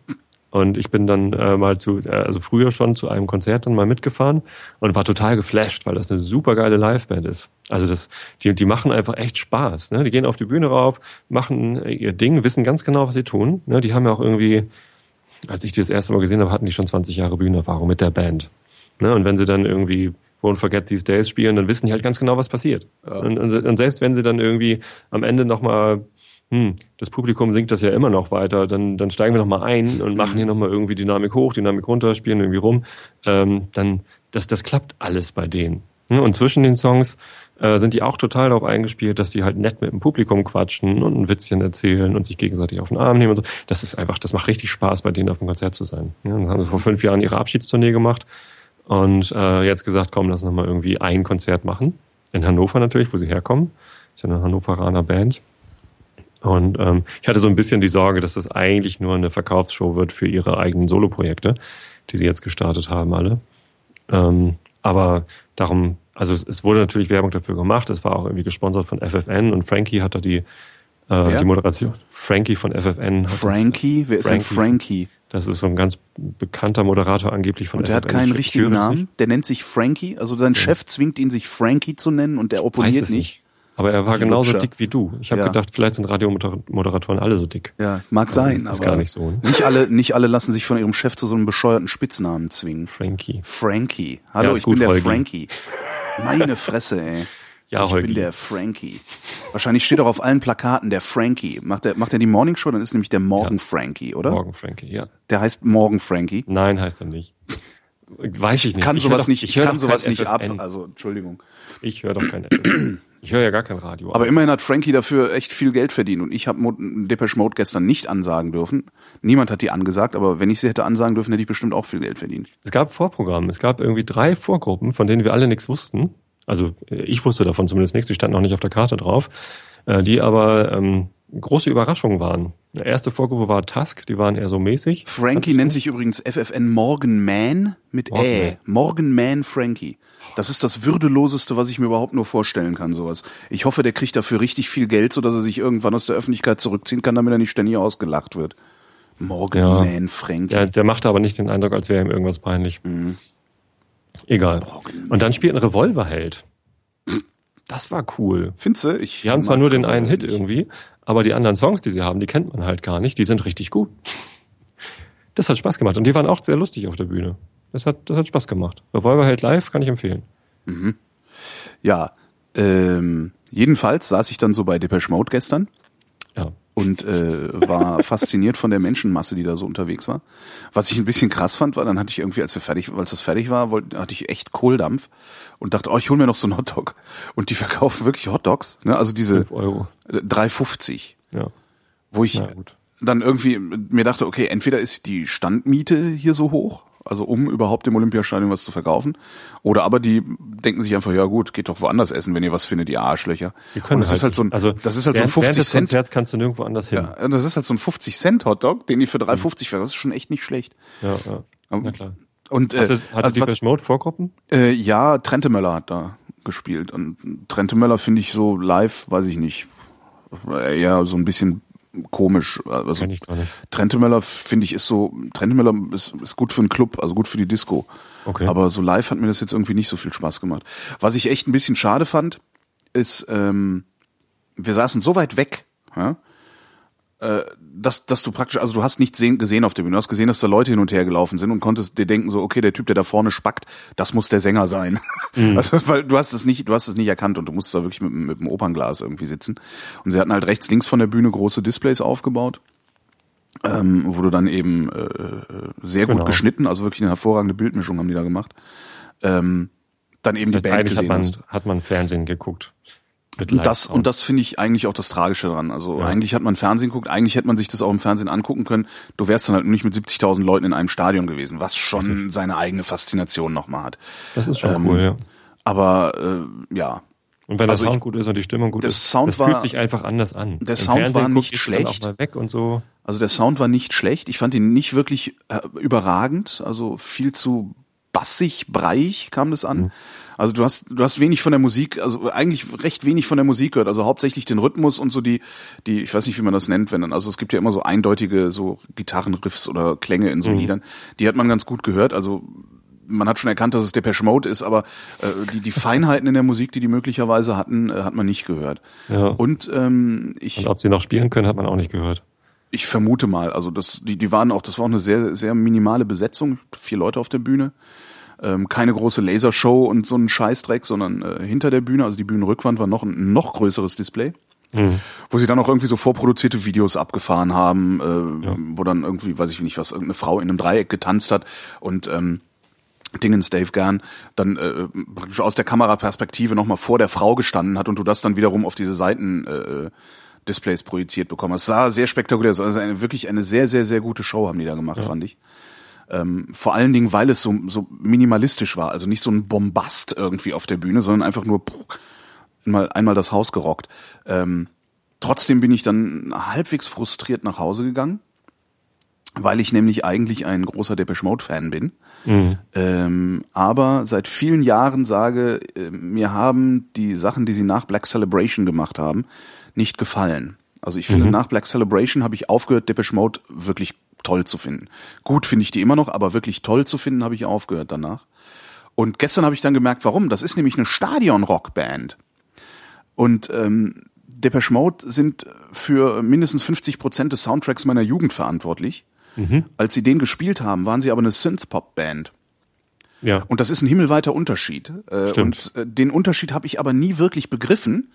Und ich bin dann äh, mal zu, äh, also früher schon zu einem Konzert dann mal mitgefahren und war total geflasht, weil das eine super geile Liveband ist. Also das, die, die machen einfach echt Spaß. Ne? Die gehen auf die Bühne rauf, machen ihr Ding, wissen ganz genau, was sie tun. Ne? Die haben ja auch irgendwie, als ich die das erste Mal gesehen habe, hatten die schon 20 Jahre Bühnenerfahrung mit der Band. Ne? Und wenn sie dann irgendwie Won't Forget These Days spielen, dann wissen die halt ganz genau, was passiert. Ja. Und, und, und, selbst wenn sie dann irgendwie am Ende nochmal hm, das Publikum singt das ja immer noch weiter, dann, dann steigen wir nochmal ein und machen hier nochmal irgendwie Dynamik hoch, Dynamik runter, spielen irgendwie rum. Ähm, dann, das, das klappt alles bei denen. Und zwischen den Songs äh, sind die auch total darauf eingespielt, dass die halt nett mit dem Publikum quatschen und ein Witzchen erzählen und sich gegenseitig auf den Arm nehmen und so. Das ist einfach, das macht richtig Spaß, bei denen auf dem Konzert zu sein. Ja, dann haben sie vor fünf Jahren ihre Abschiedstournee gemacht und äh, jetzt gesagt, komm, lass noch mal irgendwie ein Konzert machen. In Hannover natürlich, wo sie herkommen. Das ist ja eine Hannoveraner Band. Und ähm, ich hatte so ein bisschen die Sorge, dass das eigentlich nur eine Verkaufsshow wird für ihre eigenen Soloprojekte, die sie jetzt gestartet haben alle. Ähm, aber darum, also es, es wurde natürlich Werbung dafür gemacht. Es war auch irgendwie gesponsert von FFN und Frankie hat da die äh, die Moderation. Frankie von FFN. Frankie? Das, Wer ist Frankie. denn Frankie? Das ist so ein ganz bekannter Moderator angeblich von Und der FFN. hat keinen ich richtigen Namen. Der nennt sich Frankie. Also sein ja. Chef zwingt ihn, sich Frankie zu nennen und der opponiert nicht. nicht. Aber er war genauso Lutscher. dick wie du. Ich habe ja. gedacht, vielleicht sind Radiomoderatoren alle so dick. Ja, mag sein, aber ist gar nicht so. Ne? Nicht alle, nicht alle lassen sich von ihrem Chef zu so einem bescheuerten Spitznamen zwingen. Frankie. Frankie. Hallo, ja, ich gut, bin der Holgi. Frankie. Meine Fresse, ey. Ja, ich Holgi. bin der Frankie. Wahrscheinlich steht auch auf allen Plakaten der Frankie. Macht er, macht er die Morning Show, dann ist nämlich der Morgen ja. Frankie, oder? Morgen Frankie, ja. Der heißt Morgen Frankie. Nein, heißt er nicht. Weiß ich nicht. Kann ich sowas doch, nicht, ich, ich kann sowas nicht ab. Also, Entschuldigung. Ich höre doch kein FFN. Ich höre ja gar kein Radio. Aber immerhin hat Frankie dafür echt viel Geld verdient und ich habe Depeche Mode gestern nicht ansagen dürfen. Niemand hat die angesagt, aber wenn ich sie hätte ansagen dürfen, hätte ich bestimmt auch viel Geld verdient. Es gab Vorprogramme. Es gab irgendwie drei Vorgruppen, von denen wir alle nichts wussten. Also ich wusste davon zumindest nichts. Die standen auch nicht auf der Karte drauf. Äh, die aber ähm, große Überraschungen waren. Die erste Vorgruppe war Tusk, die waren eher so mäßig. Frankie nennt sich übrigens FFN Morgan Man mit Morgan Ä. Morgan Man Frankie. Das ist das Würdeloseste, was ich mir überhaupt nur vorstellen kann, sowas. Ich hoffe, der kriegt dafür richtig viel Geld, sodass er sich irgendwann aus der Öffentlichkeit zurückziehen kann, damit er nicht ständig ausgelacht wird. Morgan ja. Man Frankie. Ja, der machte aber nicht den Eindruck, als wäre ihm irgendwas peinlich. Mhm. Egal. Morgan Und dann spielt ein Revolverheld. Das war cool. Findest du? Ich die haben zwar nur den einen Hit nicht. irgendwie, aber die anderen Songs, die sie haben, die kennt man halt gar nicht. Die sind richtig gut. Das hat Spaß gemacht. Und die waren auch sehr lustig auf der Bühne. Das hat, das hat Spaß gemacht. Revolverheld live kann ich empfehlen. Mhm. Ja, ähm, jedenfalls saß ich dann so bei Depeche Mode gestern. Ja. Und äh, war fasziniert von der Menschenmasse, die da so unterwegs war. Was ich ein bisschen krass fand, war, dann hatte ich irgendwie, als wir fertig, als das fertig war, wollte, hatte ich echt Kohldampf und dachte, oh, ich hol mir noch so einen Hotdog. Und die verkaufen wirklich Hotdogs, ne? Also diese 5 Euro. 3,50. Ja. Wo ich dann irgendwie mir dachte, okay, entweder ist die Standmiete hier so hoch, also um überhaupt im Olympiastadion was zu verkaufen. Oder aber die denken sich einfach, ja gut, geht doch woanders essen, wenn ihr was findet, die Arschlöcher. Die können und das halt ist halt so ein, also das ist halt so ein 50 Cent. Konzerts kannst du nirgendwo anders hin. Ja, das ist halt so ein 50 Cent Hotdog, den die für 3,50 mhm. verkaufen. Das ist schon echt nicht schlecht. Ja, ja. Na klar. Und, äh, hatte, hatte also die Mode Vorgruppen? Äh, ja, Trente Möller hat da gespielt. Und Trente Möller finde ich so live, weiß ich nicht, eher so ein bisschen komisch. Also. Trentemöller finde ich ist so, Trentemöller ist, ist gut für einen Club, also gut für die Disco. Okay. Aber so live hat mir das jetzt irgendwie nicht so viel Spaß gemacht. Was ich echt ein bisschen schade fand, ist, ähm, wir saßen so weit weg, ja, äh, dass, dass du praktisch, also du hast nichts sehen, gesehen auf der Bühne, du hast gesehen, dass da Leute hin und her gelaufen sind und konntest dir denken so, okay, der Typ, der da vorne spackt, das muss der Sänger sein. Mhm. Also, weil du hast es nicht, du hast es nicht erkannt und du musst da wirklich mit, mit dem Opernglas irgendwie sitzen. Und sie hatten halt rechts, links von der Bühne große Displays aufgebaut. Ähm, wo du dann eben äh, sehr gut genau. geschnitten, also wirklich eine hervorragende Bildmischung haben die da gemacht. Ähm, dann eben das heißt, die Band gesehen hat man, hast. Hat man Fernsehen geguckt. Und das, und das finde ich eigentlich auch das Tragische dran. Also ja. eigentlich hat man Fernsehen geguckt, eigentlich hätte man sich das auch im Fernsehen angucken können. Du wärst dann halt nicht mit 70.000 Leuten in einem Stadion gewesen, was schon seine eigene Faszination nochmal hat. Das ist schon ähm, cool, ja. Aber äh, ja. Und wenn also der Sound ich, gut ist und die Stimmung gut der ist, Sound das war, fühlt sich einfach anders an. Der Im Sound Fernsehen war nicht schlecht. Auch mal weg und so. Also der Sound war nicht schlecht. Ich fand ihn nicht wirklich äh, überragend. Also viel zu bassig, breich kam das an. Mhm. Also du hast, du hast wenig von der Musik, also eigentlich recht wenig von der Musik gehört, also hauptsächlich den Rhythmus und so die, die, ich weiß nicht, wie man das nennt, wenn dann, also es gibt ja immer so eindeutige so Gitarrenriffs oder Klänge in so mhm. Liedern, die hat man ganz gut gehört, also man hat schon erkannt, dass es Depeche Mode ist, aber äh, die, die Feinheiten in der Musik, die die möglicherweise hatten, äh, hat man nicht gehört. Ja. Und ähm, ich. Und ob sie noch spielen können, hat man auch nicht gehört. Ich vermute mal. Also das, die, die waren auch, das war auch eine sehr, sehr minimale Besetzung, vier Leute auf der Bühne ähm, keine große Lasershow und so ein Scheißdreck, sondern äh, hinter der Bühne, also die Bühnenrückwand war noch ein noch größeres Display. Mhm. Wo sie dann auch irgendwie so vorproduzierte Videos abgefahren haben, äh, ja. wo dann irgendwie, weiß ich nicht was, irgendeine Frau in einem Dreieck getanzt hat und ähm, Dingens Dave Gern dann äh, praktisch aus der Kameraperspektive nochmal vor der Frau gestanden hat und du das dann wiederum auf diese Seiten äh, Displays projiziert bekommen. Es sah sehr spektakulär aus. Also eine, wirklich eine sehr, sehr, sehr gute Show haben die da gemacht, ja. fand ich. Ähm, vor allen Dingen, weil es so, so minimalistisch war. Also nicht so ein Bombast irgendwie auf der Bühne, sondern einfach nur puh, einmal, einmal das Haus gerockt. Ähm, trotzdem bin ich dann halbwegs frustriert nach Hause gegangen, weil ich nämlich eigentlich ein großer Depeche Mode Fan bin. Mhm. Ähm, aber seit vielen Jahren sage, äh, mir haben die Sachen, die sie nach Black Celebration gemacht haben, nicht gefallen. Also ich finde, mhm. nach Black Celebration habe ich aufgehört, Depeche Mode wirklich toll zu finden. Gut finde ich die immer noch, aber wirklich toll zu finden habe ich aufgehört danach. Und gestern habe ich dann gemerkt, warum. Das ist nämlich eine Stadion-Rockband. Und ähm, Depeche Mode sind für mindestens 50 Prozent des Soundtracks meiner Jugend verantwortlich. Mhm. Als sie den gespielt haben, waren sie aber eine Synth-Pop-Band. Ja. Und das ist ein himmelweiter Unterschied. Äh, Stimmt. Und äh, den Unterschied habe ich aber nie wirklich begriffen,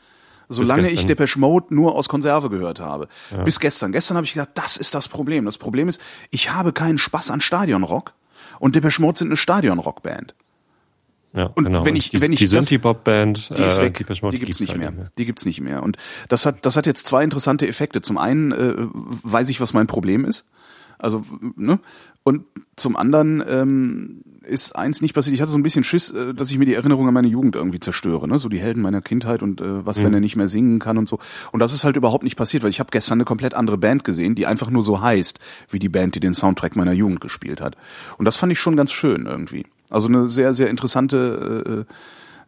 solange ich Depeche Mode nur aus Konserve gehört habe. Ja. Bis gestern. Gestern habe ich gedacht, das ist das Problem. Das Problem ist, ich habe keinen Spaß an Stadionrock und Depeche Mode sind eine Stadionrockband. Ja, und genau. wenn ich, die, wenn ich die Synthie-Pop-Band, die ist äh, weg, die, die gibt's nicht halt mehr. mehr. Die gibt's nicht mehr. Und das hat, das hat jetzt zwei interessante Effekte. Zum einen äh, weiß ich, was mein Problem ist. Also, ne? Und zum anderen ähm, ist eins nicht passiert. Ich hatte so ein bisschen Schiss, äh, dass ich mir die Erinnerung an meine Jugend irgendwie zerstöre, ne? So die Helden meiner Kindheit und äh, was, mhm. wenn er nicht mehr singen kann und so. Und das ist halt überhaupt nicht passiert, weil ich habe gestern eine komplett andere Band gesehen, die einfach nur so heißt, wie die Band, die den Soundtrack meiner Jugend gespielt hat. Und das fand ich schon ganz schön irgendwie. Also eine sehr, sehr interessante äh,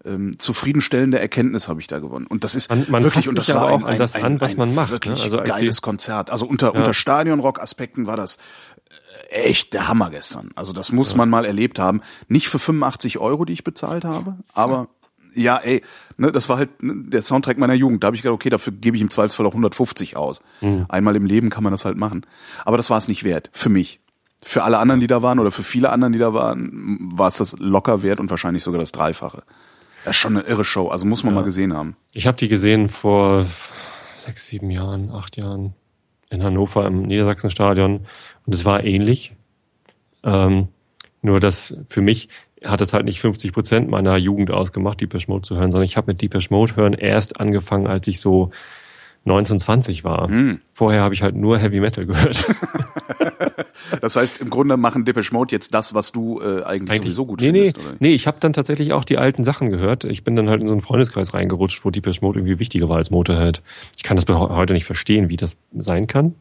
ähm, zufriedenstellende Erkenntnis habe ich da gewonnen. Und das ist man, man wirklich, und das war auch ein, das ein, an, was man macht. Ne? Wirklich ne? also geiles Konzert. Also unter, ja. unter Stadionrock-Aspekten war das echt der Hammer gestern. Also das muss ja. man mal erlebt haben. Nicht für 85 Euro, die ich bezahlt habe, aber ja, ey, ne, das war halt ne, der Soundtrack meiner Jugend. Da habe ich gedacht, okay, dafür gebe ich im Zweifelsfall auch 150 aus. Mhm. Einmal im Leben kann man das halt machen. Aber das war es nicht wert. Für mich. Für alle anderen, die da waren oder für viele anderen, die da waren, war es das locker wert und wahrscheinlich sogar das Dreifache. Das ist schon eine irre Show. Also muss man ja. mal gesehen haben. Ich habe die gesehen vor sechs, sieben Jahren, acht Jahren in Hannover im Niedersachsenstadion und es war ähnlich. Ähm, nur dass für mich hat es halt nicht 50 Prozent meiner Jugend ausgemacht, Deepesh Mode zu hören, sondern ich habe mit Deepesh Mode hören erst angefangen, als ich so 1920 war. Hm. Vorher habe ich halt nur Heavy Metal gehört. das heißt, im Grunde machen Depeche Mode jetzt das, was du äh, eigentlich, eigentlich sowieso gut nee, findest. Nee, oder? nee ich habe dann tatsächlich auch die alten Sachen gehört. Ich bin dann halt in so einen Freundeskreis reingerutscht, wo Depeche Mode irgendwie wichtiger war als Motorhead. Ich kann das heute nicht verstehen, wie das sein kann,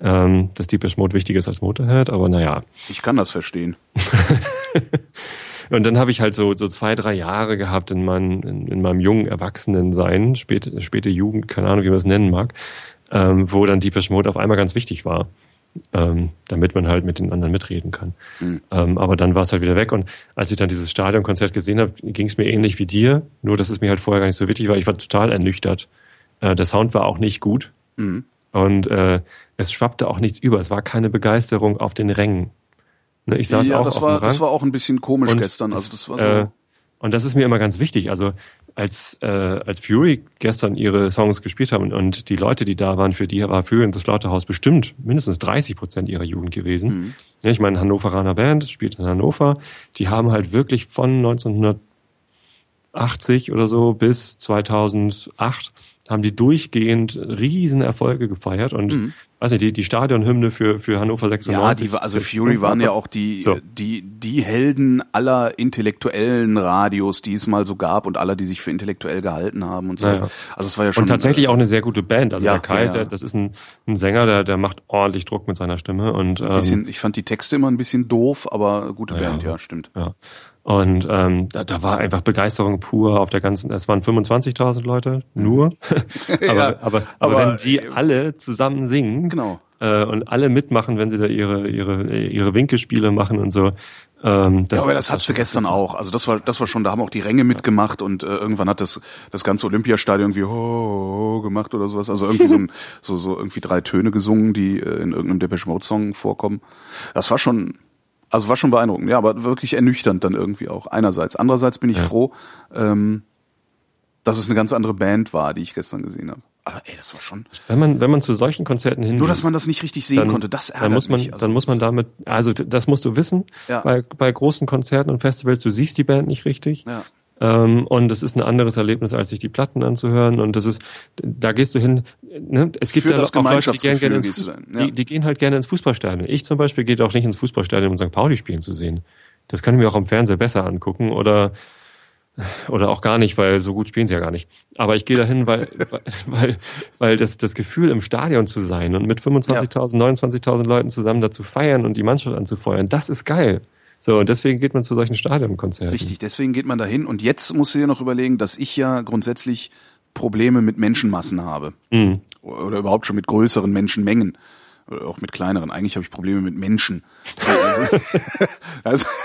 ähm, dass Depeche Mode wichtiger ist als Motorhead, aber naja. Ich kann das verstehen. Und dann habe ich halt so, so zwei, drei Jahre gehabt in, mein, in, in meinem jungen Erwachsenensein, späte, späte Jugend, keine Ahnung, wie man es nennen mag, ähm, wo dann Deepesh Mode auf einmal ganz wichtig war. Ähm, damit man halt mit den anderen mitreden kann. Mhm. Ähm, aber dann war es halt wieder weg. Und als ich dann dieses Stadionkonzert gesehen habe, ging es mir ähnlich wie dir, nur dass es mir halt vorher gar nicht so wichtig war. Ich war total ernüchtert. Äh, der Sound war auch nicht gut. Mhm. Und äh, es schwappte auch nichts über. Es war keine Begeisterung auf den Rängen. Ne, ich saß ja, auch das war, das war auch ein bisschen komisch und gestern. Also das war so. Äh, und das ist mir immer ganz wichtig. Also als, äh, als Fury gestern ihre Songs gespielt haben und die Leute, die da waren, für die war Fury und das Slaughterhouse bestimmt mindestens 30 Prozent ihrer Jugend gewesen. Mhm. Ja, ich meine, Hannoveraner Band spielt in Hannover. Die haben halt wirklich von 1980 oder so bis 2008 haben die durchgehend Riesenerfolge gefeiert und mhm weiß nicht, die, die Stadionhymne für, für Hannover 96. Ja, die, also Fury waren ja auch die, so. die, die Helden aller intellektuellen Radios, die es mal so gab und aller, die sich für intellektuell gehalten haben und so. Ja, ja. Also es war ja schon. Und tatsächlich auch eine sehr gute Band. Also ja, der Kai, der, das ist ein, ein Sänger, der, der macht ordentlich Druck mit seiner Stimme und, ähm, bisschen, ich fand die Texte immer ein bisschen doof, aber gute Band, ja, stimmt. Ja. Und ähm, da, da war einfach Begeisterung pur auf der ganzen, es waren 25.000 Leute, nur. aber, ja, aber, aber, aber, wenn die äh, alle zusammen singen genau. äh, und alle mitmachen, wenn sie da ihre, ihre, ihre Winkelspiele machen und so. Ähm, das, ja, aber das, das hattest du gestern auch. Also das war, das war schon, da haben auch die Ränge mitgemacht und äh, irgendwann hat das, das ganze Olympiastadion irgendwie ho, ho gemacht oder sowas. Also irgendwie so, ein, so, so irgendwie drei Töne gesungen, die äh, in irgendeinem Depeche Mode Song vorkommen. Das war schon, also war schon beeindruckend, ja, aber wirklich ernüchternd dann irgendwie auch. Einerseits. Andererseits bin ich ja. froh, ähm, dass es eine ganz andere Band war, die ich gestern gesehen habe. Aber ey, das war schon. Wenn man, wenn man zu solchen Konzerten hin. Nur, dass man das nicht richtig sehen dann, konnte, das ärgert dann muss man, mich. Also dann muss man damit, also das musst du wissen. Ja. Bei, bei großen Konzerten und Festivals, du siehst die Band nicht richtig. Ja. Ähm, und es ist ein anderes Erlebnis, als sich die Platten anzuhören. Und das ist, da gehst du hin. Ne? Es gibt ja auch Leute, die, gern gerne ins Fuß, ja. die, die gehen halt gerne ins Fußballstadion. Ich zum Beispiel gehe auch nicht ins Fußballstadion, um St. Pauli spielen zu sehen. Das kann ich mir auch am Fernseher besser angucken oder oder auch gar nicht, weil so gut spielen sie ja gar nicht. Aber ich gehe dahin, weil, weil, weil das, das Gefühl, im Stadion zu sein und mit 25.000, ja. 29.000 Leuten zusammen dazu feiern und die Mannschaft anzufeuern, das ist geil. So, und deswegen geht man zu solchen Stadionkonzerten. Richtig, deswegen geht man dahin. Und jetzt musst du dir noch überlegen, dass ich ja grundsätzlich Probleme mit Menschenmassen habe. Mhm. Oder überhaupt schon mit größeren Menschenmengen. Oder auch mit kleineren. Eigentlich habe ich Probleme mit Menschen. Also, also.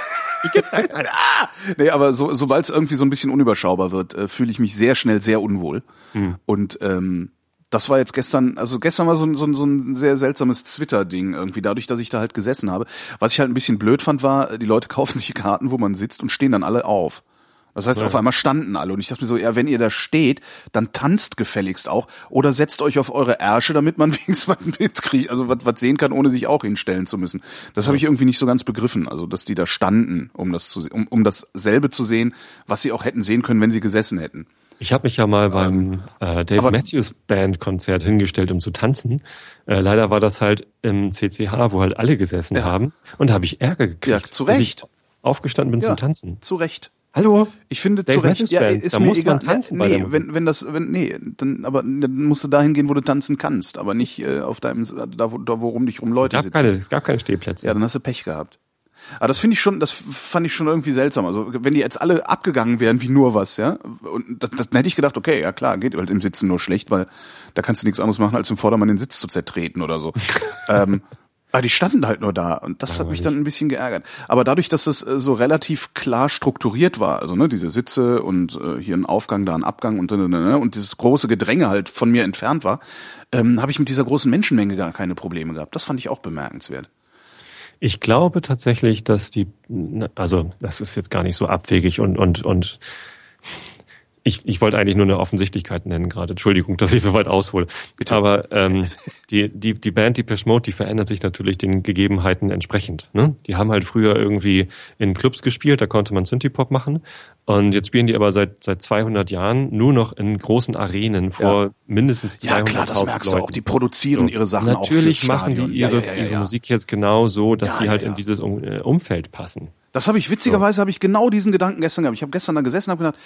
Ah! Nee, aber so, sobald es irgendwie so ein bisschen unüberschaubar wird, äh, fühle ich mich sehr schnell sehr unwohl. Hm. Und ähm, das war jetzt gestern, also gestern war so ein, so ein, so ein sehr seltsames Twitter-Ding irgendwie, dadurch, dass ich da halt gesessen habe. Was ich halt ein bisschen blöd fand, war, die Leute kaufen sich Karten, wo man sitzt und stehen dann alle auf. Das heißt, ja. auf einmal standen alle und ich dachte mir so, ja, wenn ihr da steht, dann tanzt gefälligst auch oder setzt euch auf eure Ärsche, damit man wenigstens was mitkriegt, also was, was sehen kann, ohne sich auch hinstellen zu müssen. Das ja. habe ich irgendwie nicht so ganz begriffen, also dass die da standen, um das zu, um, um dasselbe zu sehen, was sie auch hätten sehen können, wenn sie gesessen hätten. Ich habe mich ja mal beim ähm, äh, Dave Matthews Band Konzert hingestellt, um zu tanzen. Äh, leider war das halt im CCH, wo halt alle gesessen ja. haben. Und da habe ich Ärger gekriegt. Ja, zu Recht. aufgestanden bin ja, zum Tanzen. Zu Recht. Hallo? Ich finde Dave zu Recht, ja, ist da mir muss egal. Man tanzen nee, wenn, wenn das, wenn, nee, dann, aber dann musst du dahin gehen, wo du tanzen kannst, aber nicht äh, auf deinem, da, wo, da worum dich rum Leute es sitzen. Keine, es gab keine Stehplätze. Ja, dann hast du Pech gehabt. Aber das finde ich schon, das fand ich schon irgendwie seltsam. Also wenn die jetzt alle abgegangen wären wie nur was, ja, und das, das dann hätte ich gedacht, okay, ja klar, geht halt im Sitzen nur schlecht, weil da kannst du nichts anderes machen, als im Vordermann den Sitz zu zertreten oder so. ähm, aber die standen halt nur da und das hat mich dann ein bisschen geärgert. Aber dadurch, dass es äh, so relativ klar strukturiert war, also ne, diese Sitze und äh, hier ein Aufgang, da ein Abgang und ne, ne, und dieses große Gedränge halt von mir entfernt war, ähm, habe ich mit dieser großen Menschenmenge gar keine Probleme gehabt. Das fand ich auch bemerkenswert. Ich glaube tatsächlich, dass die, also das ist jetzt gar nicht so abwegig und und und ich, ich wollte eigentlich nur eine Offensichtlichkeit nennen gerade. Entschuldigung, dass ich so weit aushole. Bitte. Aber ähm, die, die, die Band Depeche Mode, die verändert sich natürlich den Gegebenheiten entsprechend. Ne? Die haben halt früher irgendwie in Clubs gespielt, da konnte man Synthie-Pop machen. Und jetzt spielen die aber seit, seit 200 Jahren nur noch in großen Arenen vor ja. mindestens 200 Ja klar, das merkst Leuten. du auch. Die produzieren so. ihre Sachen natürlich auch Natürlich machen die ihre, ja, ja, ihre Musik jetzt genau so, dass sie halt in dieses äh, Umfeld passen. Das habe ich, witzigerweise so. habe ich genau diesen Gedanken gestern gehabt. Ich habe gestern da gesessen und habe gedacht,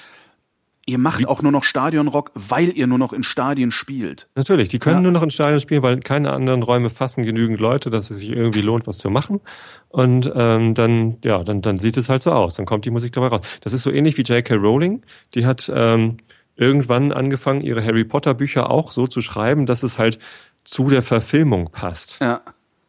Ihr macht auch nur noch Stadionrock, weil ihr nur noch in Stadien spielt. Natürlich, die können ja. nur noch in Stadien spielen, weil keine anderen Räume fassen genügend Leute, dass es sich irgendwie lohnt, was zu machen. Und ähm, dann, ja, dann, dann sieht es halt so aus. Dann kommt die Musik dabei raus. Das ist so ähnlich wie J.K. Rowling. Die hat ähm, irgendwann angefangen, ihre Harry Potter Bücher auch so zu schreiben, dass es halt zu der Verfilmung passt. Ja.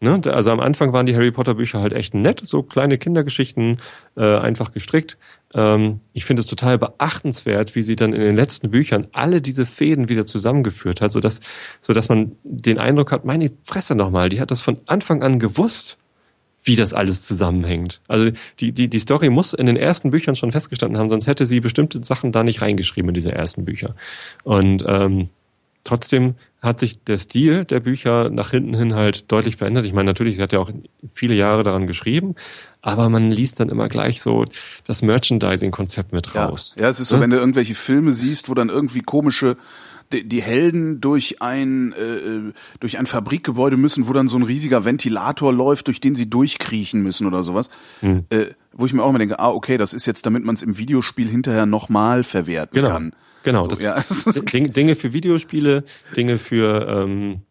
Ne? Also am Anfang waren die Harry Potter Bücher halt echt nett, so kleine Kindergeschichten, äh, einfach gestrickt. Ähm, ich finde es total beachtenswert, wie sie dann in den letzten Büchern alle diese Fäden wieder zusammengeführt hat, sodass, sodass man den Eindruck hat, meine Fresse nochmal, die hat das von Anfang an gewusst, wie das alles zusammenhängt. Also die, die, die Story muss in den ersten Büchern schon festgestanden haben, sonst hätte sie bestimmte Sachen da nicht reingeschrieben in diese ersten Bücher. Und ähm, Trotzdem hat sich der Stil der Bücher nach hinten hin halt deutlich verändert. Ich meine, natürlich, sie hat ja auch viele Jahre daran geschrieben, aber man liest dann immer gleich so das Merchandising-Konzept mit raus. Ja, ja es ist so, ja? wenn du irgendwelche Filme siehst, wo dann irgendwie komische die, Helden durch ein äh, durch ein Fabrikgebäude müssen, wo dann so ein riesiger Ventilator läuft, durch den sie durchkriechen müssen oder sowas. Hm. Äh, wo ich mir auch immer denke, ah, okay, das ist jetzt, damit man es im Videospiel hinterher nochmal verwerten genau. kann. Genau, so, das, ja. Dinge für Videospiele, Dinge für ähm,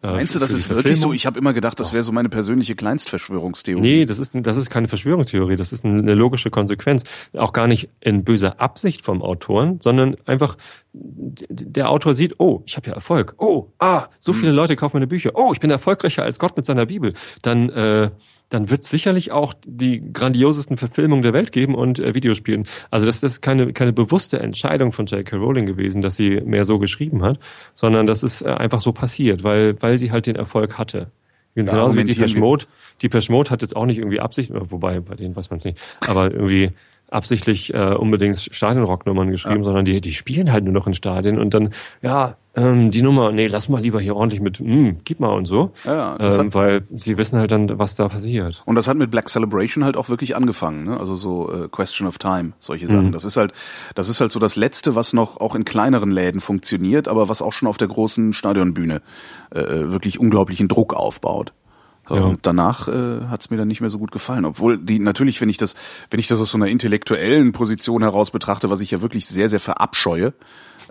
äh, Meinst du, das ist wirklich so? Ich habe immer gedacht, das wäre so meine persönliche Kleinstverschwörungstheorie. Nee, das ist, das ist keine Verschwörungstheorie, das ist eine logische Konsequenz. Auch gar nicht in böser Absicht vom Autoren, sondern einfach, der Autor sieht, oh, ich habe ja Erfolg. Oh, ah, so hm. viele Leute kaufen meine Bücher. Oh, ich bin erfolgreicher als Gott mit seiner Bibel. Dann äh, dann wird es sicherlich auch die grandiosesten Verfilmungen der Welt geben und äh, Videospielen. Also das, das ist keine, keine bewusste Entscheidung von J.K. Rowling gewesen, dass sie mehr so geschrieben hat, sondern das ist äh, einfach so passiert, weil, weil sie halt den Erfolg hatte. Genauso wie die Mode. Die Mode hat jetzt auch nicht irgendwie Absicht, wobei bei denen weiß man es nicht, aber irgendwie absichtlich äh, unbedingt Stadionrocknummern geschrieben, ja. sondern die, die spielen halt nur noch in Stadien und dann, ja, ähm, die Nummer, nee, lass mal lieber hier ordentlich mit, mm, gib mal und so. Ja, ähm, weil sie wissen halt dann, was da passiert. Und das hat mit Black Celebration halt auch wirklich angefangen, ne? Also so äh, Question of Time, solche Sachen. Mhm. Das ist halt, das ist halt so das Letzte, was noch auch in kleineren Läden funktioniert, aber was auch schon auf der großen Stadionbühne äh, wirklich unglaublichen Druck aufbaut. Ja. Und danach äh, hat es mir dann nicht mehr so gut gefallen. Obwohl die natürlich, wenn ich das, wenn ich das aus so einer intellektuellen Position heraus betrachte, was ich ja wirklich sehr, sehr verabscheue,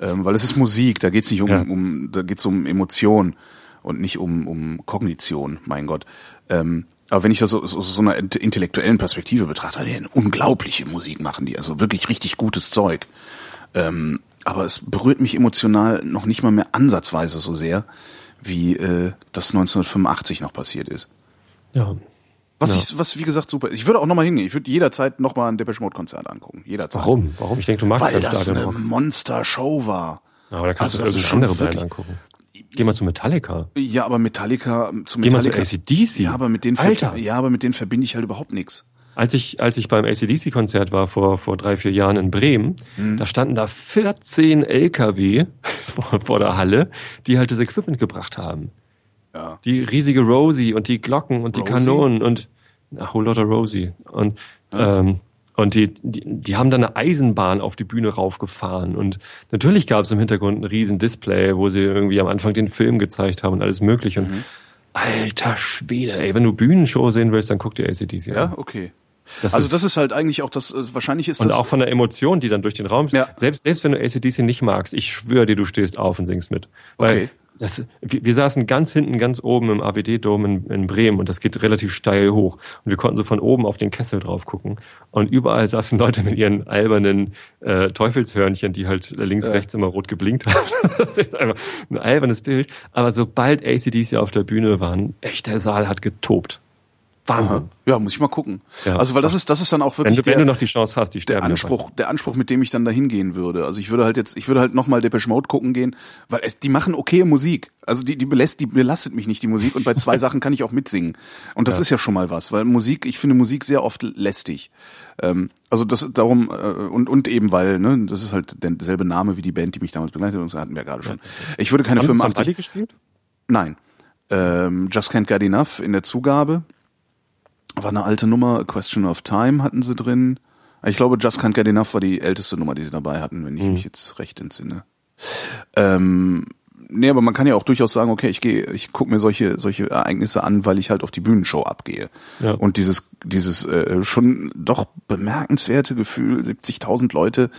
ähm, weil es ist Musik, da geht's nicht um, ja. um da geht's um Emotion und nicht um, um Kognition, mein Gott. Ähm, aber wenn ich das aus so, so, einer intellektuellen Perspektive betrachte, die eine unglaubliche Musik machen die, also wirklich richtig gutes Zeug. Ähm, aber es berührt mich emotional noch nicht mal mehr ansatzweise so sehr, wie äh, das 1985 noch passiert ist. Ja. Was ja. ich, was wie gesagt super. Ich würde auch nochmal hingehen. Ich würde jederzeit nochmal ein Depeche Mode Konzert angucken. Jederzeit. Warum? Warum? Ich denke, du magst Weil das eine Monster-Show war. Ja, aber da kannst also, du irgendeine andere Band angucken. Geh mal zu Metallica. Ja, aber Metallica, zu Metallica. Geh mal zu ACDC. Ja, aber mit denen, Alter. ja, aber mit denen verbinde ich halt überhaupt nichts. Als ich, als ich beim ACDC-Konzert war vor, vor drei, vier Jahren in Bremen, mhm. da standen da 14 LKW vor, vor der Halle, die halt das Equipment gebracht haben. Ja. Die riesige Rosie und die Glocken und Rosie? die Kanonen und a whole lot of Rosie. Und, ja. ähm, und die, die, die haben dann eine Eisenbahn auf die Bühne raufgefahren. Und natürlich gab es im Hintergrund ein riesen Display, wo sie irgendwie am Anfang den Film gezeigt haben und alles mögliche. Und mhm. alter Schwede, ey, wenn du Bühnenshow sehen willst, dann guck dir ACDC an. Ja, okay. Das also ist, das ist halt eigentlich auch das, äh, wahrscheinlich ist und das... Und auch von der Emotion, die dann durch den Raum... Ja. Selbst, selbst wenn du ACDC nicht magst, ich schwöre dir, du stehst auf und singst mit. Weil okay. Das, wir, wir saßen ganz hinten, ganz oben im AWD-Dom in, in, Bremen und das geht relativ steil hoch. Und wir konnten so von oben auf den Kessel drauf gucken. Und überall saßen Leute mit ihren albernen äh, Teufelshörnchen, die halt links, ja. rechts immer rot geblinkt haben. das ist einfach ein albernes Bild. Aber sobald ACDC auf der Bühne waren, echt, der Saal hat getobt. Wahnsinn. Aha. Ja, muss ich mal gucken. Ja. Also weil das ist das ist dann auch wirklich wenn du, der, wenn du noch die Chance hast, die sterben der Anspruch, der Anspruch, mit dem ich dann da hingehen würde. Also ich würde halt jetzt, ich würde halt nochmal Depeche Mode gucken gehen, weil es, die machen okaye Musik. Also die die belässt, die belastet mich nicht die Musik und bei zwei Sachen kann ich auch mitsingen und das ja. ist ja schon mal was, weil Musik, ich finde Musik sehr oft lästig. Ähm, also das darum äh, und und eben weil ne, das ist halt derselbe Name wie die Band, die mich damals begleitet und das hatten wir gerade schon. Ich würde keine Haben 85 Sie gespielt? Nein. Ähm, Just Can't Get Enough in der Zugabe war eine alte Nummer, A Question of Time hatten sie drin. Ich glaube, Just Can't Get Enough war die älteste Nummer, die sie dabei hatten, wenn ich mhm. mich jetzt recht entsinne. Ähm, nee, aber man kann ja auch durchaus sagen, okay, ich gehe, ich gucke mir solche solche Ereignisse an, weil ich halt auf die Bühnenshow abgehe. Ja. Und dieses dieses äh, schon doch bemerkenswerte Gefühl, 70.000 Leute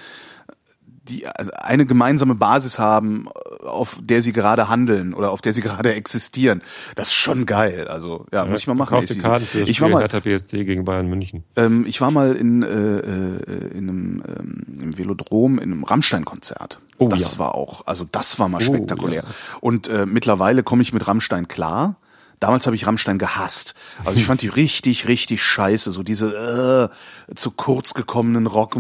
die eine gemeinsame Basis haben, auf der sie gerade handeln oder auf der sie gerade existieren. Das ist schon geil. Also ja, ja muss ich mal machen. Ich, Karten für das ich war mal Hertha BSC gegen Bayern München. Ähm, ich war mal in, äh, äh, in einem ähm, im Velodrom in einem Rammstein-Konzert. Oh, das ja. war auch, also das war mal oh, spektakulär. Ja. Und äh, mittlerweile komme ich mit Rammstein klar. Damals habe ich Rammstein gehasst. Also ich fand die richtig, richtig scheiße. So diese äh, zu kurz gekommenen Rock.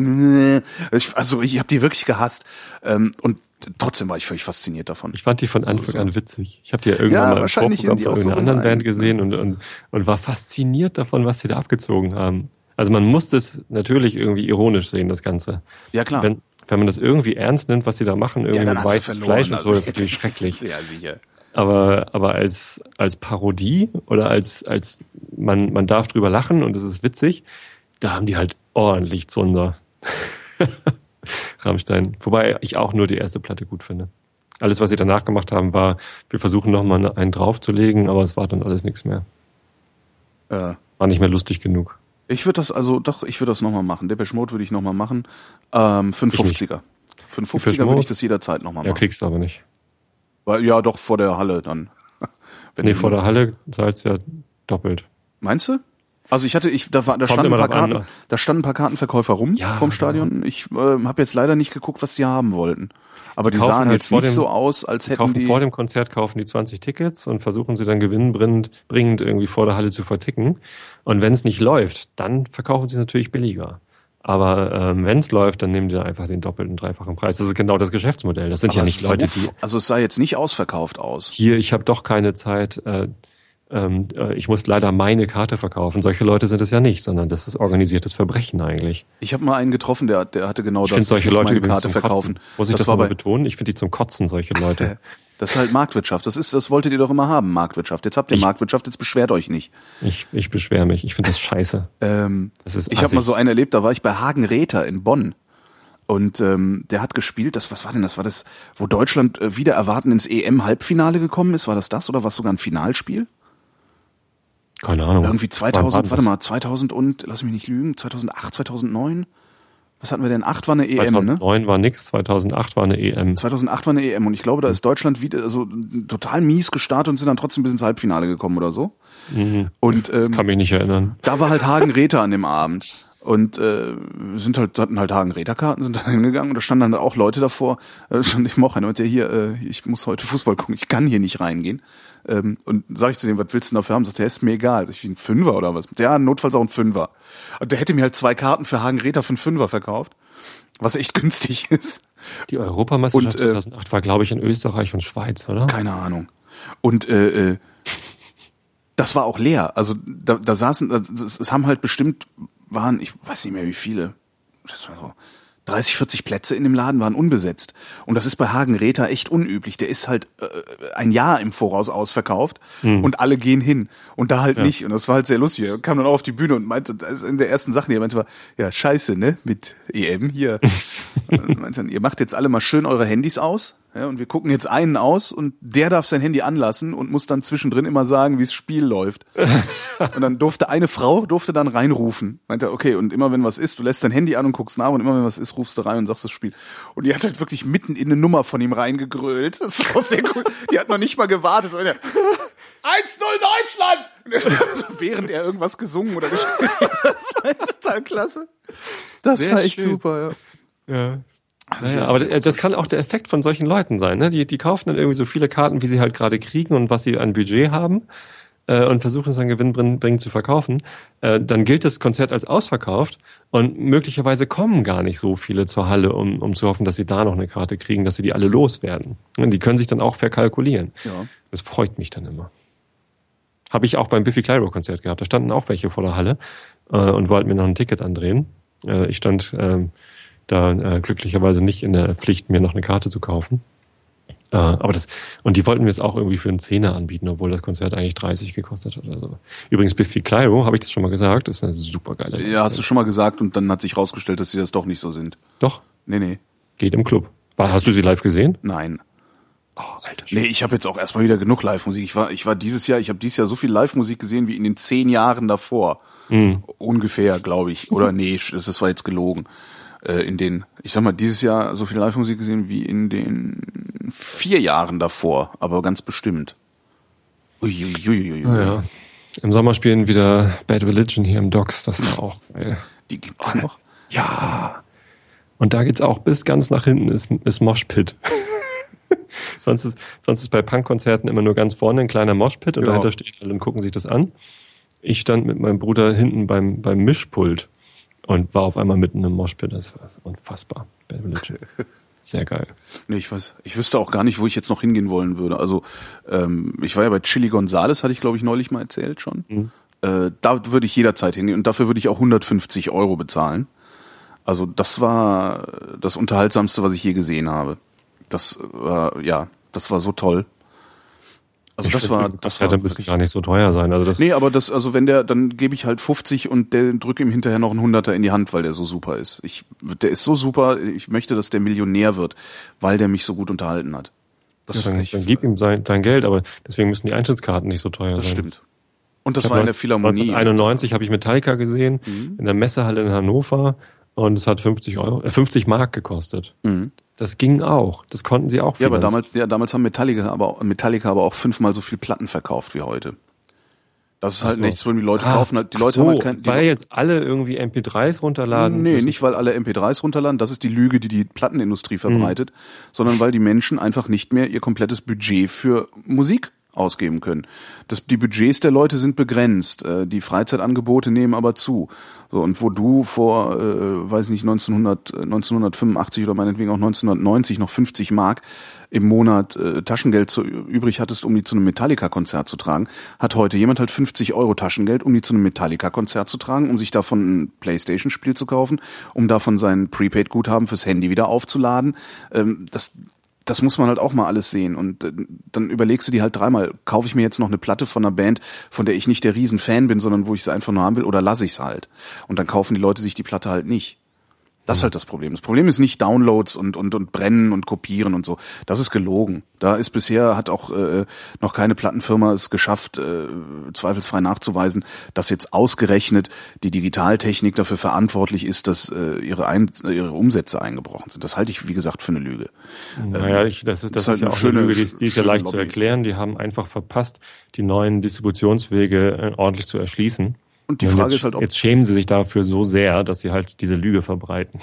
Ich, also ich habe die wirklich gehasst. Ähm, und trotzdem war ich völlig fasziniert davon. Ich fand die von Anfang an witzig. Ich habe die ja irgendwann ja, mal im Vorprogramm von irgendeiner so anderen Band gesehen und, und, und war fasziniert davon, was sie da abgezogen haben. Also man muss das natürlich irgendwie ironisch sehen, das Ganze. Ja, klar. Wenn, wenn man das irgendwie ernst nimmt, was sie da machen, irgendwie ja, mit weißes Fleisch und so, das ist natürlich schrecklich. Ja, sicher aber, aber als, als Parodie oder als, als man, man darf drüber lachen und es ist witzig, da haben die halt ordentlich Zunder. Rammstein. Wobei ich auch nur die erste Platte gut finde. Alles, was sie danach gemacht haben, war, wir versuchen nochmal einen draufzulegen, aber es war dann alles nichts mehr. Äh. War nicht mehr lustig genug. Ich würde das also, doch, ich würde das nochmal machen. Depeche Mode würde ich nochmal machen. Ähm, 550er. 550er würde ich das jederzeit nochmal machen. Ja, kriegst du aber nicht. Ja, doch vor der Halle dann. Wenn nee, vor der Halle zahlst ja doppelt. Meinst du? Also ich hatte, ich da, war, da standen ein paar Karten, an. da standen ein paar Kartenverkäufer rum ja, vom Stadion. Ich äh, habe jetzt leider nicht geguckt, was die haben wollten. Aber die, die sahen halt jetzt nicht dem, so aus, als hätten die. Vor dem Konzert kaufen die 20 Tickets und versuchen sie dann gewinnbringend bringend irgendwie vor der Halle zu verticken. Und wenn es nicht läuft, dann verkaufen sie es natürlich billiger. Aber ähm, wenn es läuft, dann nehmen die da einfach den doppelten, dreifachen Preis. Das ist genau das Geschäftsmodell. Das sind Aber ja nicht Leute, die. Also es sah jetzt nicht ausverkauft aus. Hier, ich habe doch keine Zeit. Äh, ähm, äh, ich muss leider meine Karte verkaufen. Solche Leute sind es ja nicht, sondern das ist organisiertes Verbrechen eigentlich. Ich habe mal einen getroffen, der, der hatte genau ich das. Ich solche Leute meine Karte verkaufen. Kotzen. Muss ich das, das mal betonen? Ich finde die zum Kotzen, solche Leute. Das ist halt Marktwirtschaft. Das ist, das wolltet ihr doch immer haben, Marktwirtschaft. Jetzt habt ihr ich, Marktwirtschaft, jetzt beschwert euch nicht. Ich, ich beschwere mich. Ich finde das scheiße. Ähm, das ist ich habe mal so einen erlebt, da war ich bei Hagen Räther in Bonn. Und ähm, der hat gespielt, das, was war denn das? War das, wo Deutschland äh, wieder erwarten ins EM-Halbfinale gekommen ist? War das das oder war es sogar ein Finalspiel? Keine Ahnung. Irgendwie 2000, warte mal, 2000 und, lass mich nicht lügen, 2008, 2009? was hatten wir denn? 8 war eine 2009 EM, ne? 2009 war nix, 2008 war eine EM. 2008 war eine EM und ich glaube, da ist Deutschland wieder also total mies gestartet und sind dann trotzdem bis ins Halbfinale gekommen oder so. Mhm. Und ähm, kann mich nicht erinnern. Da war halt Hagen Räther an dem Abend und äh, sind halt hatten halt Hagen Räderkarten sind da hingegangen. Und da standen dann auch Leute davor. Äh, stand ich mochte und ja hier äh, ich muss heute Fußball gucken. Ich kann hier nicht reingehen. Ähm, und sag ich zu dem was willst du denn dafür haben? Sagt er ist mir egal. Sag ich ein Fünfer oder was? Ja notfalls auch ein Fünfer. Und der hätte mir halt zwei Karten für Hagen Räder für einen Fünfer verkauft. Was echt günstig ist. Die Europameisterschaft und, äh, 2008 war glaube ich in Österreich und Schweiz oder? Keine Ahnung. Und äh, äh, das war auch leer. Also da, da saßen es haben halt bestimmt waren, ich weiß nicht mehr wie viele, das war so 30, 40 Plätze in dem Laden waren unbesetzt. Und das ist bei Hagen Räther echt unüblich. Der ist halt äh, ein Jahr im Voraus ausverkauft mhm. und alle gehen hin. Und da halt ja. nicht. Und das war halt sehr lustig. Er kam dann auch auf die Bühne und meinte, das ist in der ersten Sache, die er meinte, war, ja, scheiße, ne, mit EM hier. und meinte dann, ihr macht jetzt alle mal schön eure Handys aus. Ja, und wir gucken jetzt einen aus und der darf sein Handy anlassen und muss dann zwischendrin immer sagen, wie das Spiel läuft. und dann durfte eine Frau, durfte dann reinrufen. Meinte, okay, und immer wenn was ist, du lässt dein Handy an und guckst nach und immer wenn was ist, rufst du rein und sagst das Spiel. Und die hat halt wirklich mitten in eine Nummer von ihm reingegrölt. Das war sehr cool. Die hat noch nicht mal gewartet. 1-0 Deutschland! während er irgendwas gesungen oder gespielt hat. Das war total klasse. Das sehr war echt schön. super, ja. Ja, naja, aber das kann auch der Effekt von solchen Leuten sein. Ne? Die, die kaufen dann irgendwie so viele Karten, wie sie halt gerade kriegen und was sie an Budget haben äh, und versuchen es dann gewinnbringend zu verkaufen. Äh, dann gilt das Konzert als ausverkauft und möglicherweise kommen gar nicht so viele zur Halle, um, um zu hoffen, dass sie da noch eine Karte kriegen, dass sie die alle loswerden. Und die können sich dann auch verkalkulieren. Ja. Das freut mich dann immer. Habe ich auch beim Biffy Clyro Konzert gehabt. Da standen auch welche vor der Halle äh, und wollten mir noch ein Ticket andrehen. Äh, ich stand... Ähm, da äh, glücklicherweise nicht in der Pflicht, mir noch eine Karte zu kaufen. Äh, aber das, und die wollten mir es auch irgendwie für einen Zehner anbieten, obwohl das Konzert eigentlich 30 gekostet hat. Also. Übrigens, Biffy Clyro, habe ich das schon mal gesagt, ist eine super geile. Ja, hast du schon mal gesagt und dann hat sich rausgestellt, dass sie das doch nicht so sind. Doch? Nee, nee. Geht im Club. Hast du sie live gesehen? Nein. Oh, Alter. Nee, ich habe jetzt auch erstmal wieder genug Live-Musik. Ich war, ich war dieses Jahr, ich habe dieses Jahr so viel Live-Musik gesehen wie in den zehn Jahren davor. Mhm. Ungefähr, glaube ich. Oder nee, das ist zwar jetzt gelogen äh, in den, ich sag mal, dieses Jahr so viel Live-Musik gesehen wie in den vier Jahren davor, aber ganz bestimmt. Uiuiuiui. Oh ja. Im Sommer spielen wieder Bad Religion hier im Docks, das war auch geil. Die gibt's oh, noch? Ja. Und da geht's auch bis ganz nach hinten, ist, ist Moshpit. sonst, ist, sonst ist bei Punkkonzerten immer nur ganz vorne ein kleiner Moshpit und ja. dahinter stehen alle und gucken sich das an. Ich stand mit meinem Bruder hinten beim, beim Mischpult und war auf einmal mitten im Moshpit. Das war unfassbar. Bad. Sehr geil. Nee, ich weiß, ich wüsste auch gar nicht, wo ich jetzt noch hingehen wollen würde. Also ähm, ich war ja bei Chili Gonzales, hatte ich glaube ich neulich mal erzählt schon. Mhm. Äh, da würde ich jederzeit hingehen und dafür würde ich auch 150 Euro bezahlen. Also das war das Unterhaltsamste, was ich je gesehen habe. Das war, ja, das war so toll. Also ich das war, das war, müssen gar nicht so teuer sein. Also das nee, aber das, also wenn der, dann gebe ich halt 50 und der drücke ihm hinterher noch einen Hunderter in die Hand, weil der so super ist. Ich, der ist so super. Ich möchte, dass der Millionär wird, weil der mich so gut unterhalten hat. Das ja, dann, ich, dann gib ihm sein, dein Geld, aber deswegen müssen die Eintrittskarten nicht so teuer das sein. Das stimmt. Und das war in der Philharmonie. 1991 habe ich Metallica gesehen, mhm. in der Messehalle in Hannover und es hat 50 Euro, äh, 50 Mark gekostet. Mhm. Das ging auch. Das konnten sie auch. Ja, aber damals, ja, damals haben Metallica aber, Metallica aber auch fünfmal so viel Platten verkauft wie heute. Das ist halt so. nichts, wo die Leute ah, kaufen. Halt, die Leute so, haben halt kein, weil jetzt alle irgendwie MP3s runterladen. Nee, nicht weil alle MP3s runterladen. Das ist die Lüge, die die Plattenindustrie verbreitet, mhm. sondern weil die Menschen einfach nicht mehr ihr komplettes Budget für Musik ausgeben können. Das, die Budgets der Leute sind begrenzt, äh, die Freizeitangebote nehmen aber zu. So, und wo du vor, äh, weiß nicht, 1900, 1985 oder meinetwegen auch 1990 noch 50 Mark im Monat äh, Taschengeld zu, übrig hattest, um die zu einem Metallica-Konzert zu tragen, hat heute jemand halt 50 Euro Taschengeld, um die zu einem Metallica-Konzert zu tragen, um sich davon ein Playstation-Spiel zu kaufen, um davon sein Prepaid-Guthaben fürs Handy wieder aufzuladen. Ähm, das, das muss man halt auch mal alles sehen. Und äh, dann überlegst du dir halt dreimal, kaufe ich mir jetzt noch eine Platte von einer Band, von der ich nicht der Riesenfan bin, sondern wo ich sie einfach nur haben will, oder lasse ich es halt. Und dann kaufen die Leute sich die Platte halt nicht. Das ist halt das Problem. Das Problem ist nicht Downloads und, und, und Brennen und Kopieren und so. Das ist gelogen. Da ist bisher, hat auch äh, noch keine Plattenfirma es geschafft, äh, zweifelsfrei nachzuweisen, dass jetzt ausgerechnet die Digitaltechnik dafür verantwortlich ist, dass äh, ihre, Ein ihre Umsätze eingebrochen sind. Das halte ich, wie gesagt, für eine Lüge. Naja, ich, das ist, das, das ist, ist halt ja auch schöne, eine Lüge, die, die ist ja leicht Lobby. zu erklären. Die haben einfach verpasst, die neuen Distributionswege äh, ordentlich zu erschließen Und die und Frage jetzt, ist halt, ob jetzt schämen sie sich dafür so sehr, dass sie halt diese Lüge verbreiten.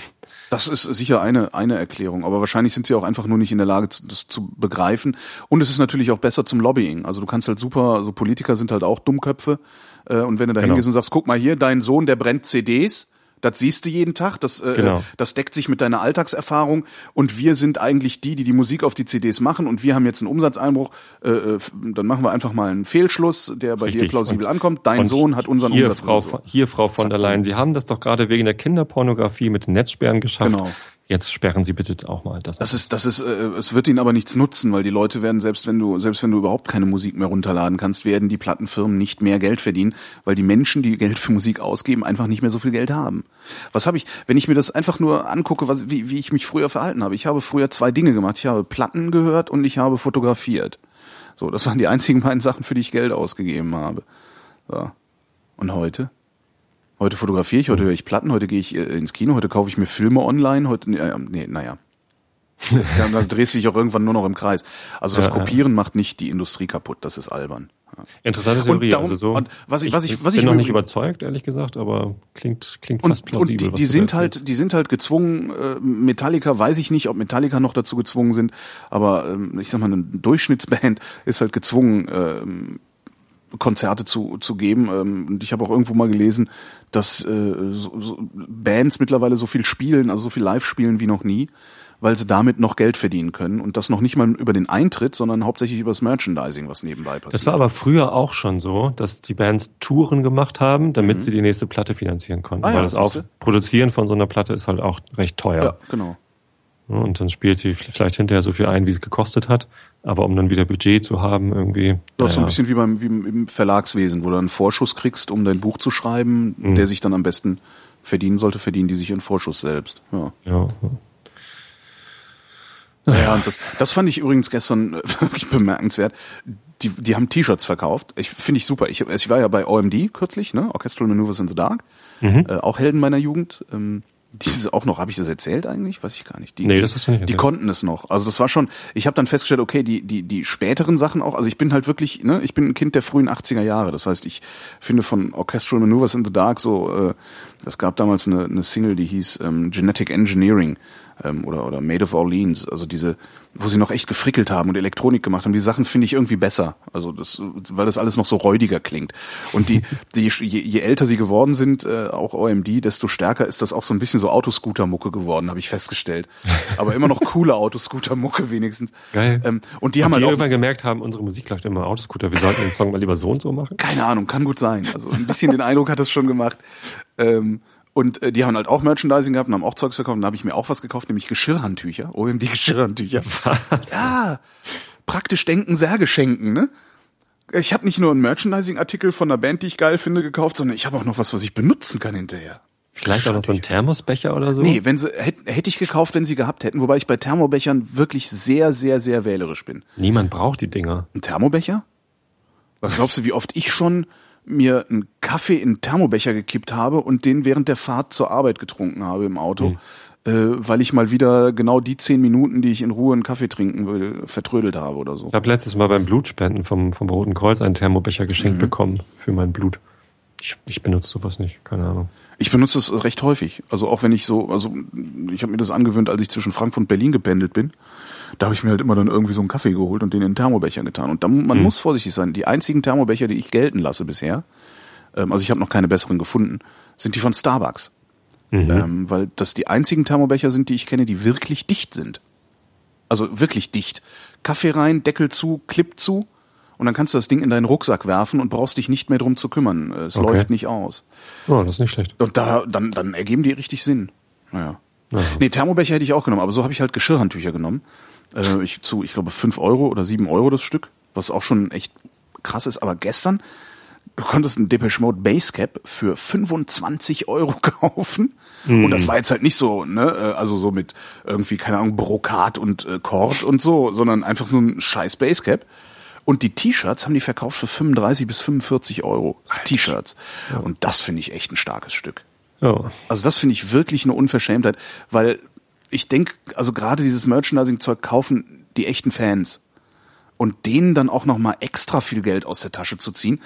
Das ist sicher eine, eine Erklärung, aber wahrscheinlich sind sie auch einfach nur nicht in der Lage, das zu begreifen. Und es ist natürlich auch besser zum Lobbying. Also du kannst halt super, so Politiker sind halt auch Dummköpfe. Äh, und wenn du da genau. hingehst und sagst, guck mal hier, dein Sohn, der brennt CDs, das siehst du jeden Tag, das, äh, genau. das deckt sich mit deiner Alltagserfahrung und wir sind eigentlich die, die die Musik auf die CDs machen und wir haben jetzt einen Umsatzeinbruch, äh, äh dann machen wir einfach mal einen Fehlschluss, der bei Richtig. dir plausibel und, ankommt. Dein Sohn hat unseren hier, Umsatz. Frau, hier, Frau von der Leyen, Sie haben das doch gerade wegen der Kinderpornografie mit Netzsperren geschafft. Genau. Jetzt sperren Sie bitte auch mal das. Das ist, das ist, äh, es wird Ihnen aber nichts nutzen, weil die Leute werden selbst wenn du, selbst wenn du überhaupt keine Musik mehr runterladen kannst, werden die Plattenfirmen nicht mehr Geld verdienen, weil die Menschen, die Geld für Musik ausgeben, einfach nicht mehr so viel Geld haben. Was habe ich, wenn ich mir das einfach nur angucke, was, wie, wie ich mich früher verhalten habe? Ich habe früher zwei Dinge gemacht. Ich habe Platten gehört und ich habe fotografiert. So, das waren die einzigen beiden Sachen, für die ich Geld ausgegeben habe. So. Und heute? Heute fotografiere ich, heute höre ich Platten, heute gehe ich äh, ins Kino, heute kaufe ich mir Filme online, heute, äh, nee, naja. Das kann, dann drehst du dich auch irgendwann nur noch im Kreis. Also das ja, Kopieren ja. macht nicht die Industrie kaputt, das ist albern. Interessante Theorie. Darum, also so, was ich, was ich, was ich bin noch nicht überzeugt, ehrlich gesagt, aber klingt, klingt fast und, plausibel. Und die, die sind halt, die sind halt gezwungen. Äh, Metallica weiß ich nicht, ob Metallica noch dazu gezwungen sind, aber ähm, ich sag mal, eine Durchschnittsband ist halt gezwungen, ähm, Konzerte zu, zu geben. Ähm, und ich habe auch irgendwo mal gelesen, dass äh, so, so Bands mittlerweile so viel spielen, also so viel live spielen wie noch nie, weil sie damit noch Geld verdienen können. Und das noch nicht mal über den Eintritt, sondern hauptsächlich über das Merchandising, was nebenbei passiert. Das war aber früher auch schon so, dass die Bands Touren gemacht haben, damit mhm. sie die nächste Platte finanzieren konnten. Ah, weil ja, das auch Produzieren von so einer Platte ist halt auch recht teuer. Ja, genau. Und dann spielt sie vielleicht hinterher so viel ein, wie es gekostet hat. Aber um dann wieder Budget zu haben, irgendwie. Das ist so ein bisschen wie beim wie im Verlagswesen, wo du einen Vorschuss kriegst, um dein Buch zu schreiben, mhm. der sich dann am besten verdienen sollte, verdienen die sich ihren Vorschuss selbst. Ja. ja. Naja, und das, das fand ich übrigens gestern wirklich bemerkenswert. Die, die haben T-Shirts verkauft. Ich finde ich super. Ich, ich war ja bei OMD kürzlich, ne? Orchestral Maneuvers in the Dark. Mhm. Äh, auch Helden meiner Jugend. Ähm, dieses auch noch, habe ich das erzählt eigentlich? Weiß ich gar nicht. Die, nee, das hast du nicht erzählt. Die konnten es noch. Also das war schon, ich habe dann festgestellt, okay, die, die, die späteren Sachen auch, also ich bin halt wirklich, ne, ich bin ein Kind der frühen 80er Jahre. Das heißt, ich finde von Orchestral Maneuvers in the Dark so, äh, es gab damals eine, eine Single, die hieß ähm, Genetic Engineering ähm, oder, oder Made of Orleans. Also diese, wo sie noch echt gefrickelt haben und Elektronik gemacht haben. Die Sachen finde ich irgendwie besser. Also das, weil das alles noch so räudiger klingt. Und die, die je, je älter sie geworden sind, äh, auch OMD, desto stärker ist das auch so ein bisschen so Autoscooter-Mucke geworden, habe ich festgestellt. Aber immer noch coole Autoscooter-Mucke wenigstens. Geil. Ähm, und die und haben die halt auch, irgendwann gemerkt haben, unsere Musik läuft immer Autoscooter. Wir sollten den Song mal lieber so und so machen. Keine Ahnung, kann gut sein. Also ein bisschen den Eindruck hat es schon gemacht. Ähm, und äh, die haben halt auch Merchandising gehabt und haben auch Zeugs verkauft. Und da habe ich mir auch was gekauft, nämlich Geschirrhandtücher. OMD Geschirrhandtücher. Was? Ja, praktisch denken, Särge schenken, ne? Ich habe nicht nur einen Merchandising-Artikel von einer Band, die ich geil finde, gekauft, sondern ich habe auch noch was, was ich benutzen kann hinterher. Vielleicht auch noch so ein Thermosbecher oder so? Nee, wenn sie hätte hätt ich gekauft, wenn sie gehabt hätten, wobei ich bei Thermobechern wirklich sehr, sehr, sehr wählerisch bin. Niemand braucht die Dinger. Ein Thermobecher? Was glaubst du, wie oft ich schon mir einen Kaffee in einen Thermobecher gekippt habe und den während der Fahrt zur Arbeit getrunken habe im Auto, mhm. äh, weil ich mal wieder genau die zehn Minuten, die ich in Ruhe einen Kaffee trinken will, vertrödelt habe oder so. Ich habe letztes Mal beim Blutspenden vom, vom Roten Kreuz einen Thermobecher geschenkt mhm. bekommen für mein Blut. Ich, ich benutze sowas nicht, keine Ahnung. Ich benutze es recht häufig. Also auch wenn ich so, also ich habe mir das angewöhnt, als ich zwischen Frankfurt und Berlin gependelt bin. Da habe ich mir halt immer dann irgendwie so einen Kaffee geholt und den in den Thermobecher getan. Und dann, man mhm. muss vorsichtig sein. Die einzigen Thermobecher, die ich gelten lasse bisher, ähm, also ich habe noch keine besseren gefunden, sind die von Starbucks. Mhm. Ähm, weil das die einzigen Thermobecher sind, die ich kenne, die wirklich dicht sind. Also wirklich dicht. Kaffee rein, Deckel zu, Clip zu und dann kannst du das Ding in deinen Rucksack werfen und brauchst dich nicht mehr drum zu kümmern. Es okay. läuft nicht aus. Oh, das ist nicht schlecht. Und da, dann, dann ergeben die richtig Sinn. Naja. Aha. Nee, Thermobecher hätte ich auch genommen, aber so habe ich halt Geschirrhandtücher genommen. Äh, ich zu, ich glaube, fünf Euro oder sieben Euro das Stück, was auch schon echt krass ist. Aber gestern, du konntest ein Depeche Mode Basecap für 25 Euro kaufen. Mm. Und das war jetzt halt nicht so, ne, äh, also so mit irgendwie, keine Ahnung, Brokat und äh, Kord und so, sondern einfach nur ein scheiß Basecap. Und die T-Shirts haben die verkauft für 35 bis 45 Euro. T-Shirts. Ja. Und das finde ich echt ein starkes Stück. Ja. Also das finde ich wirklich eine Unverschämtheit, weil ich denke, also gerade dieses Merchandising-Zeug kaufen die echten Fans. Und denen dann auch noch mal extra viel Geld aus der Tasche zu ziehen,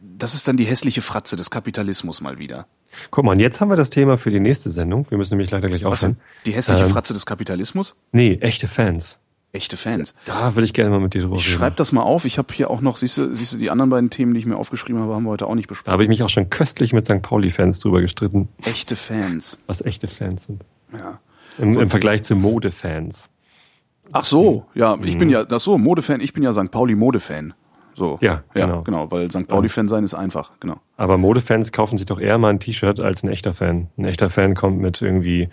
das ist dann die hässliche Fratze des Kapitalismus mal wieder. Guck mal, und jetzt haben wir das Thema für die nächste Sendung. Wir müssen nämlich leider gleich aufhören. Die hässliche ähm, Fratze des Kapitalismus? Nee, echte Fans. Echte Fans. Da würde ich gerne mal mit dir drüber reden. Schreib das mal auf. Ich habe hier auch noch, siehst du, siehst du, die anderen beiden Themen, die ich mir aufgeschrieben habe, haben wir heute auch nicht besprochen. Da habe ich mich auch schon köstlich mit St. Pauli-Fans drüber gestritten. Echte Fans. Was echte Fans sind. Ja. Im, im Vergleich zu Modefans. Ach so, ja, ich mhm. bin ja, das so, Modefan, ich bin ja St. Pauli Modefan. So. Ja, ja genau. genau, weil St. Pauli-Fan sein ist einfach, genau. Aber Modefans kaufen sich doch eher mal ein T-Shirt als ein echter Fan. Ein echter Fan kommt mit irgendwie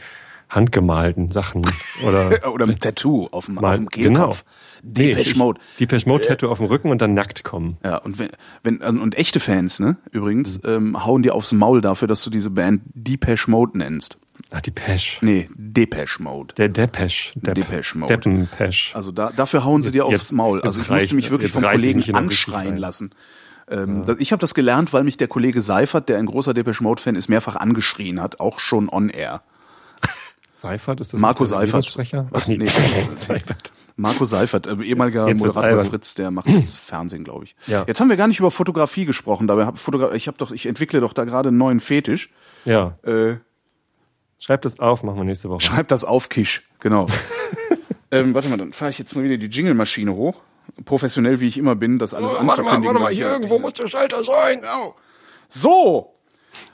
handgemalten Sachen oder oder mit Tattoo auf dem, mal, auf dem Kehlkopf. Genau. Depeche Mode. Depeche Mode Tattoo auf dem Rücken und dann nackt kommen. Ja, und wenn, wenn und echte Fans, ne, übrigens, mhm. ähm, hauen dir aufs Maul dafür, dass du diese Band Depeche Mode nennst. Ah, Depeche. Nee, Depeche Mode. Der Depeche. Depp, Depeche Mode. Deppenpeche. Also da, dafür hauen sie jetzt, dir aufs jetzt, Maul. Also ich musste mich wirklich vom Kollegen anschreien lassen. Ähm, ja. Ich habe das gelernt, weil mich der Kollege Seifert, der ein großer Depeche Mode Fan ist, mehrfach angeschrien hat, auch schon on air. Seifert ist das Marco Seifert. Sprecher? Was? Nee, Seifert. Marco Seifert, äh, ehemaliger jetzt Moderator Fritz, der macht jetzt Fernsehen, glaube ich. Ja. Jetzt haben wir gar nicht über Fotografie gesprochen, dabei hab Fotogra ich habe doch ich entwickle doch da gerade einen neuen Fetisch. Ja. Äh, Schreib das auf, machen wir nächste Woche. Schreib das auf, Kisch, genau. ähm, warte mal, dann fahre ich jetzt mal wieder die Jingle-Maschine hoch. Professionell wie ich immer bin, das alles oh, anzukündigen. Warte mal, warte mal hier irgendwo muss der Schalter sein. Genau. So!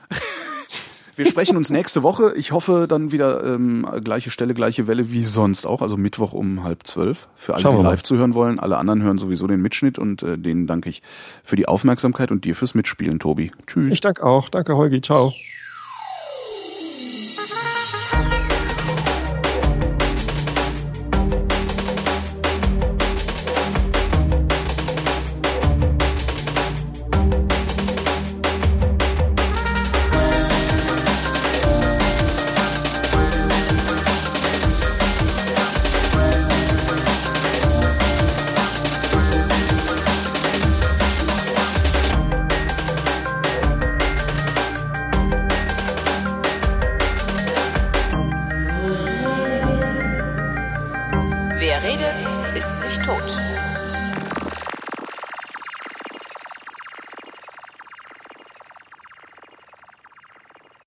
Wir sprechen uns nächste Woche. Ich hoffe dann wieder ähm, gleiche Stelle, gleiche Welle wie sonst auch. Also Mittwoch um halb zwölf. Für alle, Schauen die live zuhören wollen. Alle anderen hören sowieso den Mitschnitt und äh, denen danke ich für die Aufmerksamkeit und dir fürs Mitspielen, Tobi. Tschüss. Ich danke auch. Danke, Holgi. Ciao.